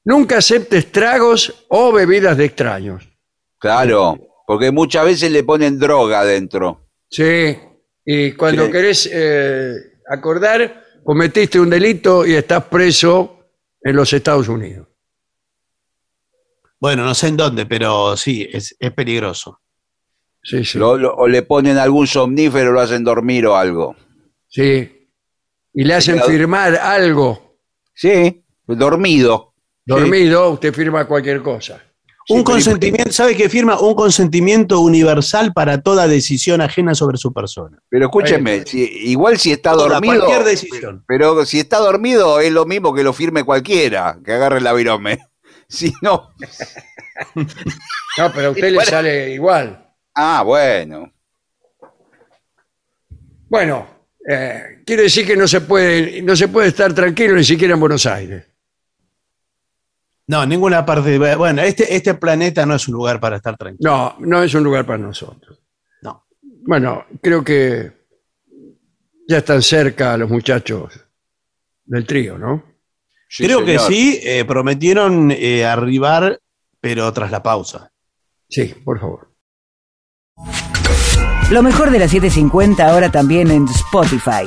nunca aceptes tragos o bebidas de extraños. Claro, porque muchas veces le ponen droga adentro. Sí, y cuando Sí. querés eh, acordar, cometiste un delito y estás preso en los Estados Unidos. Bueno, no sé en dónde, pero sí, es, es peligroso. Sí, sí. Lo- lo- o le ponen algún somnífero, lo hacen dormir o algo. Sí. Y le hacen firmar algo. Sí, dormido. Dormido, usted firma cualquier cosa. Un consentimiento, ¿sabe qué firma? Un consentimiento universal para toda decisión ajena sobre su persona. Pero escúcheme, si- igual si está Toda, dormido. cualquier decisión. Pero si está dormido es lo mismo que lo firme cualquiera, que agarre la virome. Si no. No, pero a usted le sale igual. Ah, bueno. Bueno, eh, quiere decir que no se puede, no se puede estar tranquilo ni siquiera en Buenos Aires. No, ninguna parte. Bueno, este, este planeta no es un lugar para estar tranquilo. No, no es un lugar para nosotros. No. Bueno, creo que ya están cerca los muchachos del trío, ¿no? Sí, Creo que sí, eh, prometieron eh, arribar, pero tras la pausa. Sí, por favor. Lo mejor de la 750 ahora también en Spotify.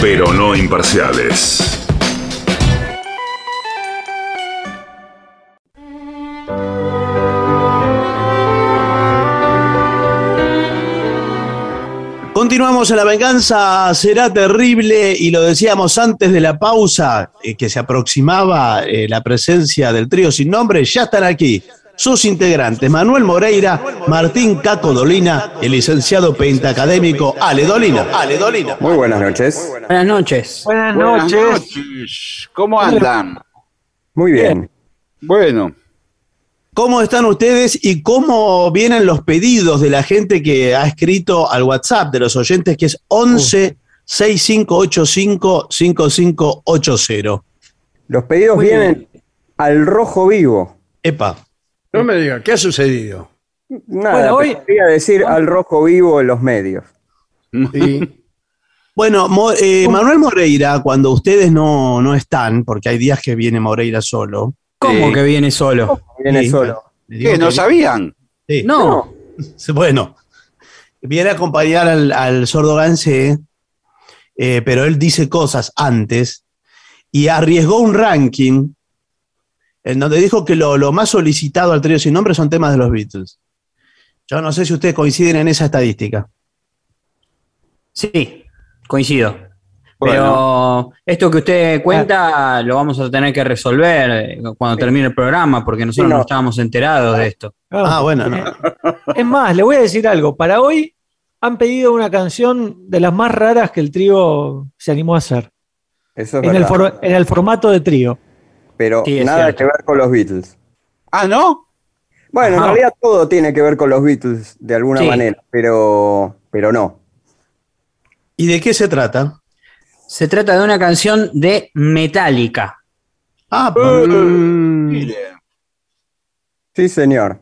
Pero no imparciales. Continuamos en la venganza, será terrible y lo decíamos antes de la pausa, eh, que se aproximaba eh, la presencia del trío sin nombre, ya están aquí sus integrantes, Manuel Moreira, Martín Caco Dolina, el licenciado pentacadémico Ale Dolina. Ale Dolina. Muy buenas noches. Buenas noches. Buenas noches. ¿Cómo andan? Muy bien. Bueno, ¿Cómo están ustedes y cómo vienen los pedidos de la gente que ha escrito al WhatsApp de los oyentes, que es 11 6585 5580? Los pedidos Muy vienen al rojo vivo. Epa. No me diga, ¿qué ha sucedido? Nada, Bueno, hoy- quería decir al rojo vivo en los medios. Sí. Bueno, Mo- eh, Manuel Moreira, cuando ustedes no, no están, porque hay días que viene Moreira solo. ¿Cómo Sí. que viene solo? Viene Sí, solo. ¿qué? que ¿No sabían? sí. No. Bueno, viene a acompañar al, al sordo Gance, eh, pero él dice cosas antes y arriesgó un ranking en donde dijo que lo, lo más solicitado al trío sin nombre son temas de los Beatles. Yo no sé si ustedes coinciden en esa estadística. Sí, coincido. Bueno. Pero esto que usted cuenta lo vamos a tener que resolver eh, cuando termine el programa, porque nosotros Sí, no. no estábamos enterados de esto. Ah, bueno, no. Es más, le voy a decir algo. Para hoy han pedido una canción de las más raras que el trío se animó a hacer. Eso es En el, verdad. for- en el formato de trío. Pero Sí, nada cierto. que ver con los Beatles. Ah, ¿no? Bueno, en realidad todo tiene que ver con los Beatles de alguna Sí. manera, pero, pero no. ¿Y de qué se trata? Se trata de una canción de Metallica. Ah, Mm. Mire. Sí, señor.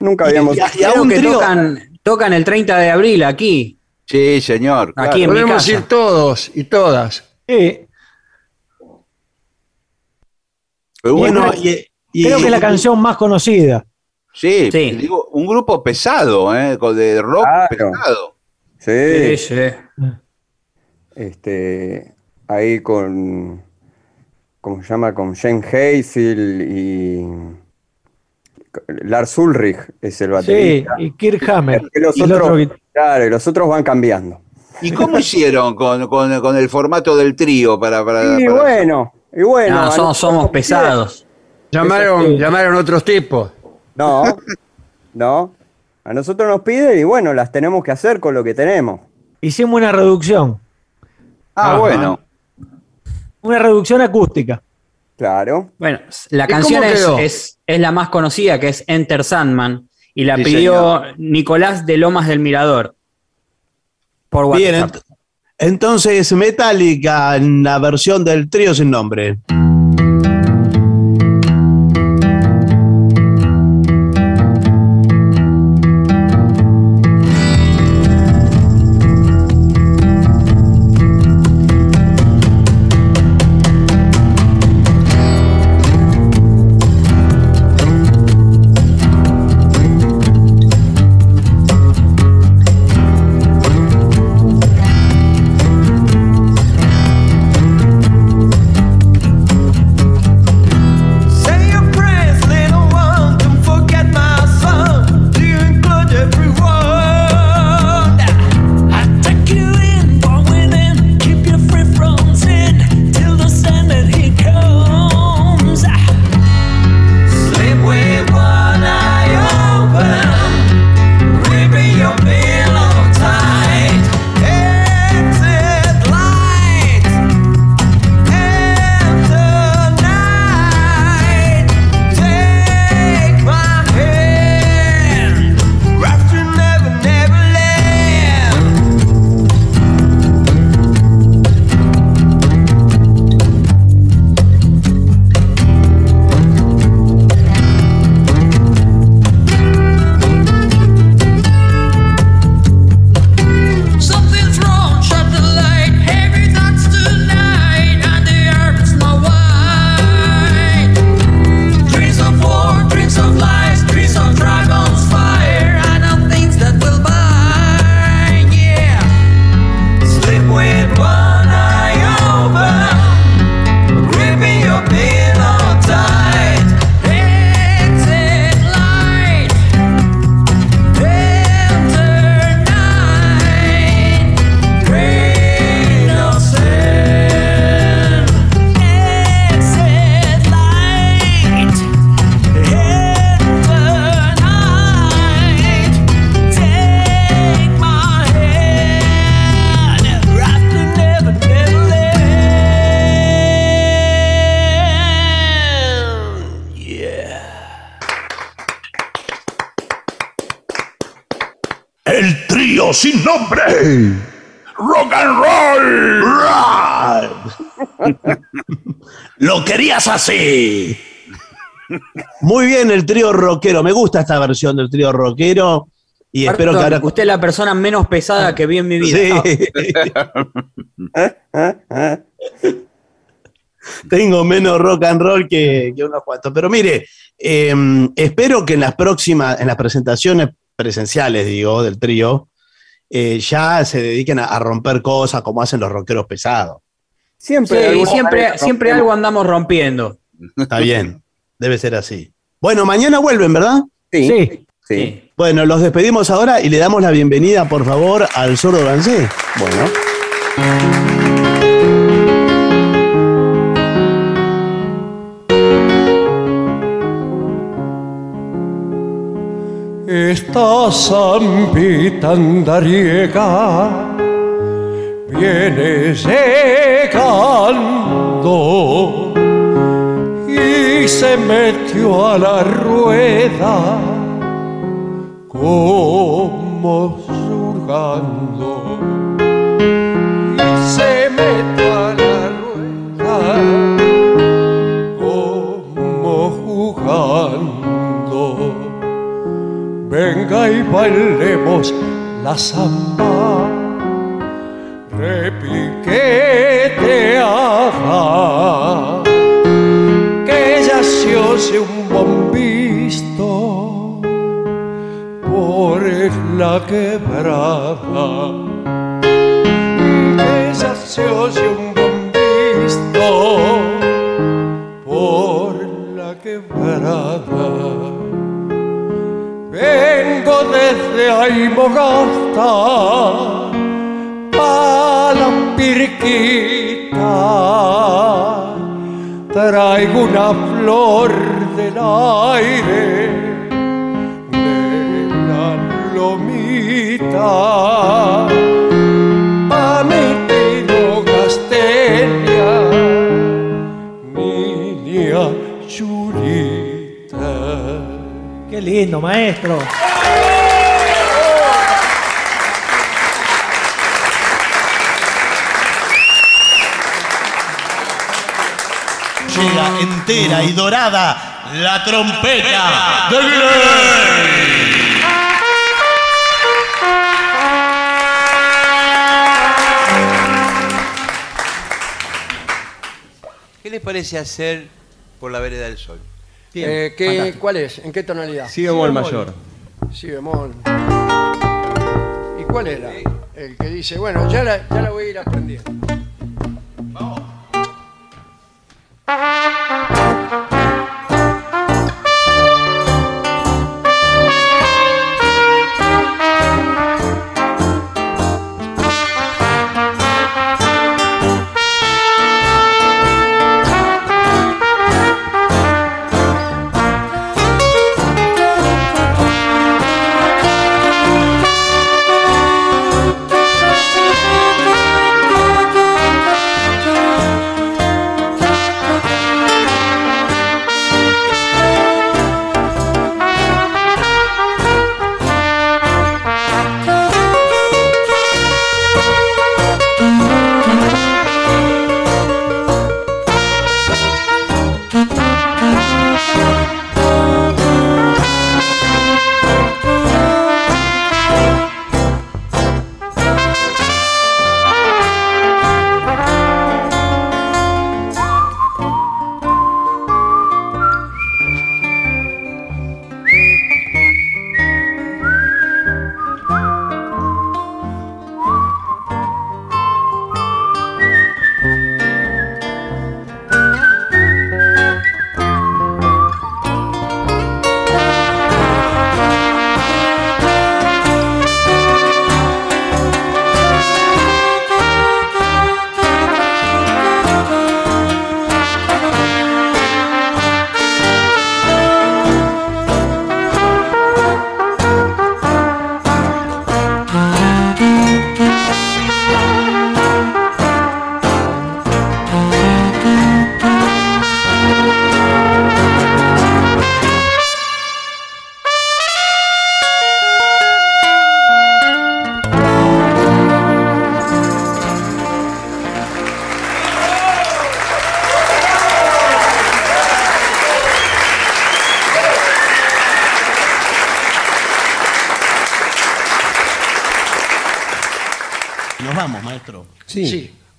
Nunca Y- habíamos. y- y un que trío- tocan, tocan el 30 de abril aquí. Sí, señor. Aquí claro. en mi Podemos casa. ir todos y todas. Eh, Pero bueno, bueno, y- y- creo que es la canción más conocida. sí, Sí. digo, un grupo pesado, ¿eh? con- De rock Claro. pesado. Sí, Sí, sí. este, ahí con, ¿cómo se llama? Con Shane Hazel y Lars Ulrich es el Sí, baterista. y Kirk Hammer. Que los Y otro otros, claro, y los otros van cambiando. ¿Y cómo hicieron con, con- con el formato del trío para, para- Y para- bueno, y bueno. No, a somos, pesados. Llamaron, llamaron otros tipos. No, no. A nosotros nos piden y bueno, las tenemos que hacer con lo que tenemos. Hicimos una reducción. Ah, Ajá. bueno. Una reducción acústica. Claro. Bueno, la ¿Y canción es, es, es la más conocida, que es Enter Sandman, y la Sí, pidió señor. Nicolás de Lomas del Mirador. Por Bien, WhatsApp. ent- entonces Metallica en la versión del trío sin nombre. El trío sin nombre. Rock and roll. Lo querías así. Muy bien el trío rockero. Me gusta esta versión del trío rockero. Y espero que ahora. Usted es la persona menos pesada que vi en mi vida. Sí. Tengo menos rock and roll que, que unos cuantos. Pero mire, eh, espero que en las próximas, en las presentaciones presenciales, digo, del trío, eh, ya se dediquen a, a romper cosas como hacen los rockeros pesados. Siempre, Sí, siempre, siempre algo andamos rompiendo. Está bien, debe ser así. Bueno, mañana vuelven, ¿verdad? Sí, Sí. sí. Bueno, los despedimos ahora y le damos la bienvenida, por favor, al sordo Gansé. Bueno. Esta zampita andariega viene llegando y se metió a la rueda como surgando. Y se metió a la rueda venga y bailemos la samba. Repiqueteada que ya se oye un bombisto por la quebrada. Que ya se oye un bombisto por la quebrada vengo desde Aymogasta a la pirquita. Traigo una flor del aire de la lomita. Pa mi tino Gastelia niña Qué lindo, maestro. Llega entera y dorada la trompeta de Glenn. ¿Qué les parece hacer por la vereda del sol? Eh, ¿qué- ¿Cuál es? ¿En qué tonalidad? Si bemol mayor. Si bemol. ¿Y cuál era? El que dice, bueno, ya la, ya la voy a ir aprendiendo.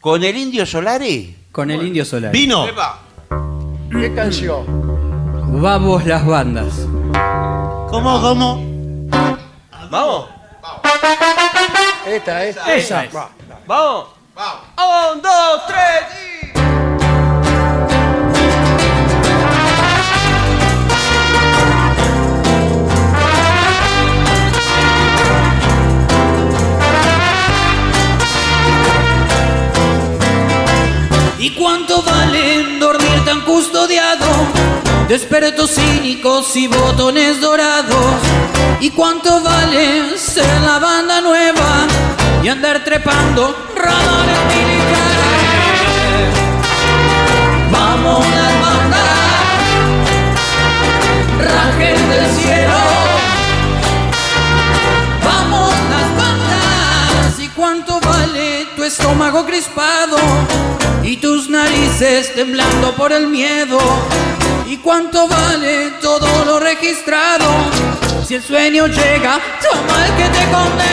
¿Con el Indio Solari? Con el Indio Solar. ¡Vino! ¿Qué canción? Vamos las bandas. ¿Cómo, cómo? ¿Vamos? Esta, esta. Esa. Va. ¿Vamos? ¿Y cuánto vale dormir tan custodiado? Despertos cínicos y botones dorados. ¿Y cuánto vale ser la banda nueva y andar trepando radares militares? Vamos las bandas, rajen del cielo. Vamos las bandas. ¿Y cuánto vale tu estómago crispado? Temblando por el miedo. ¿Y cuánto vale todo lo registrado? Si el sueño llega, toma el que te condena.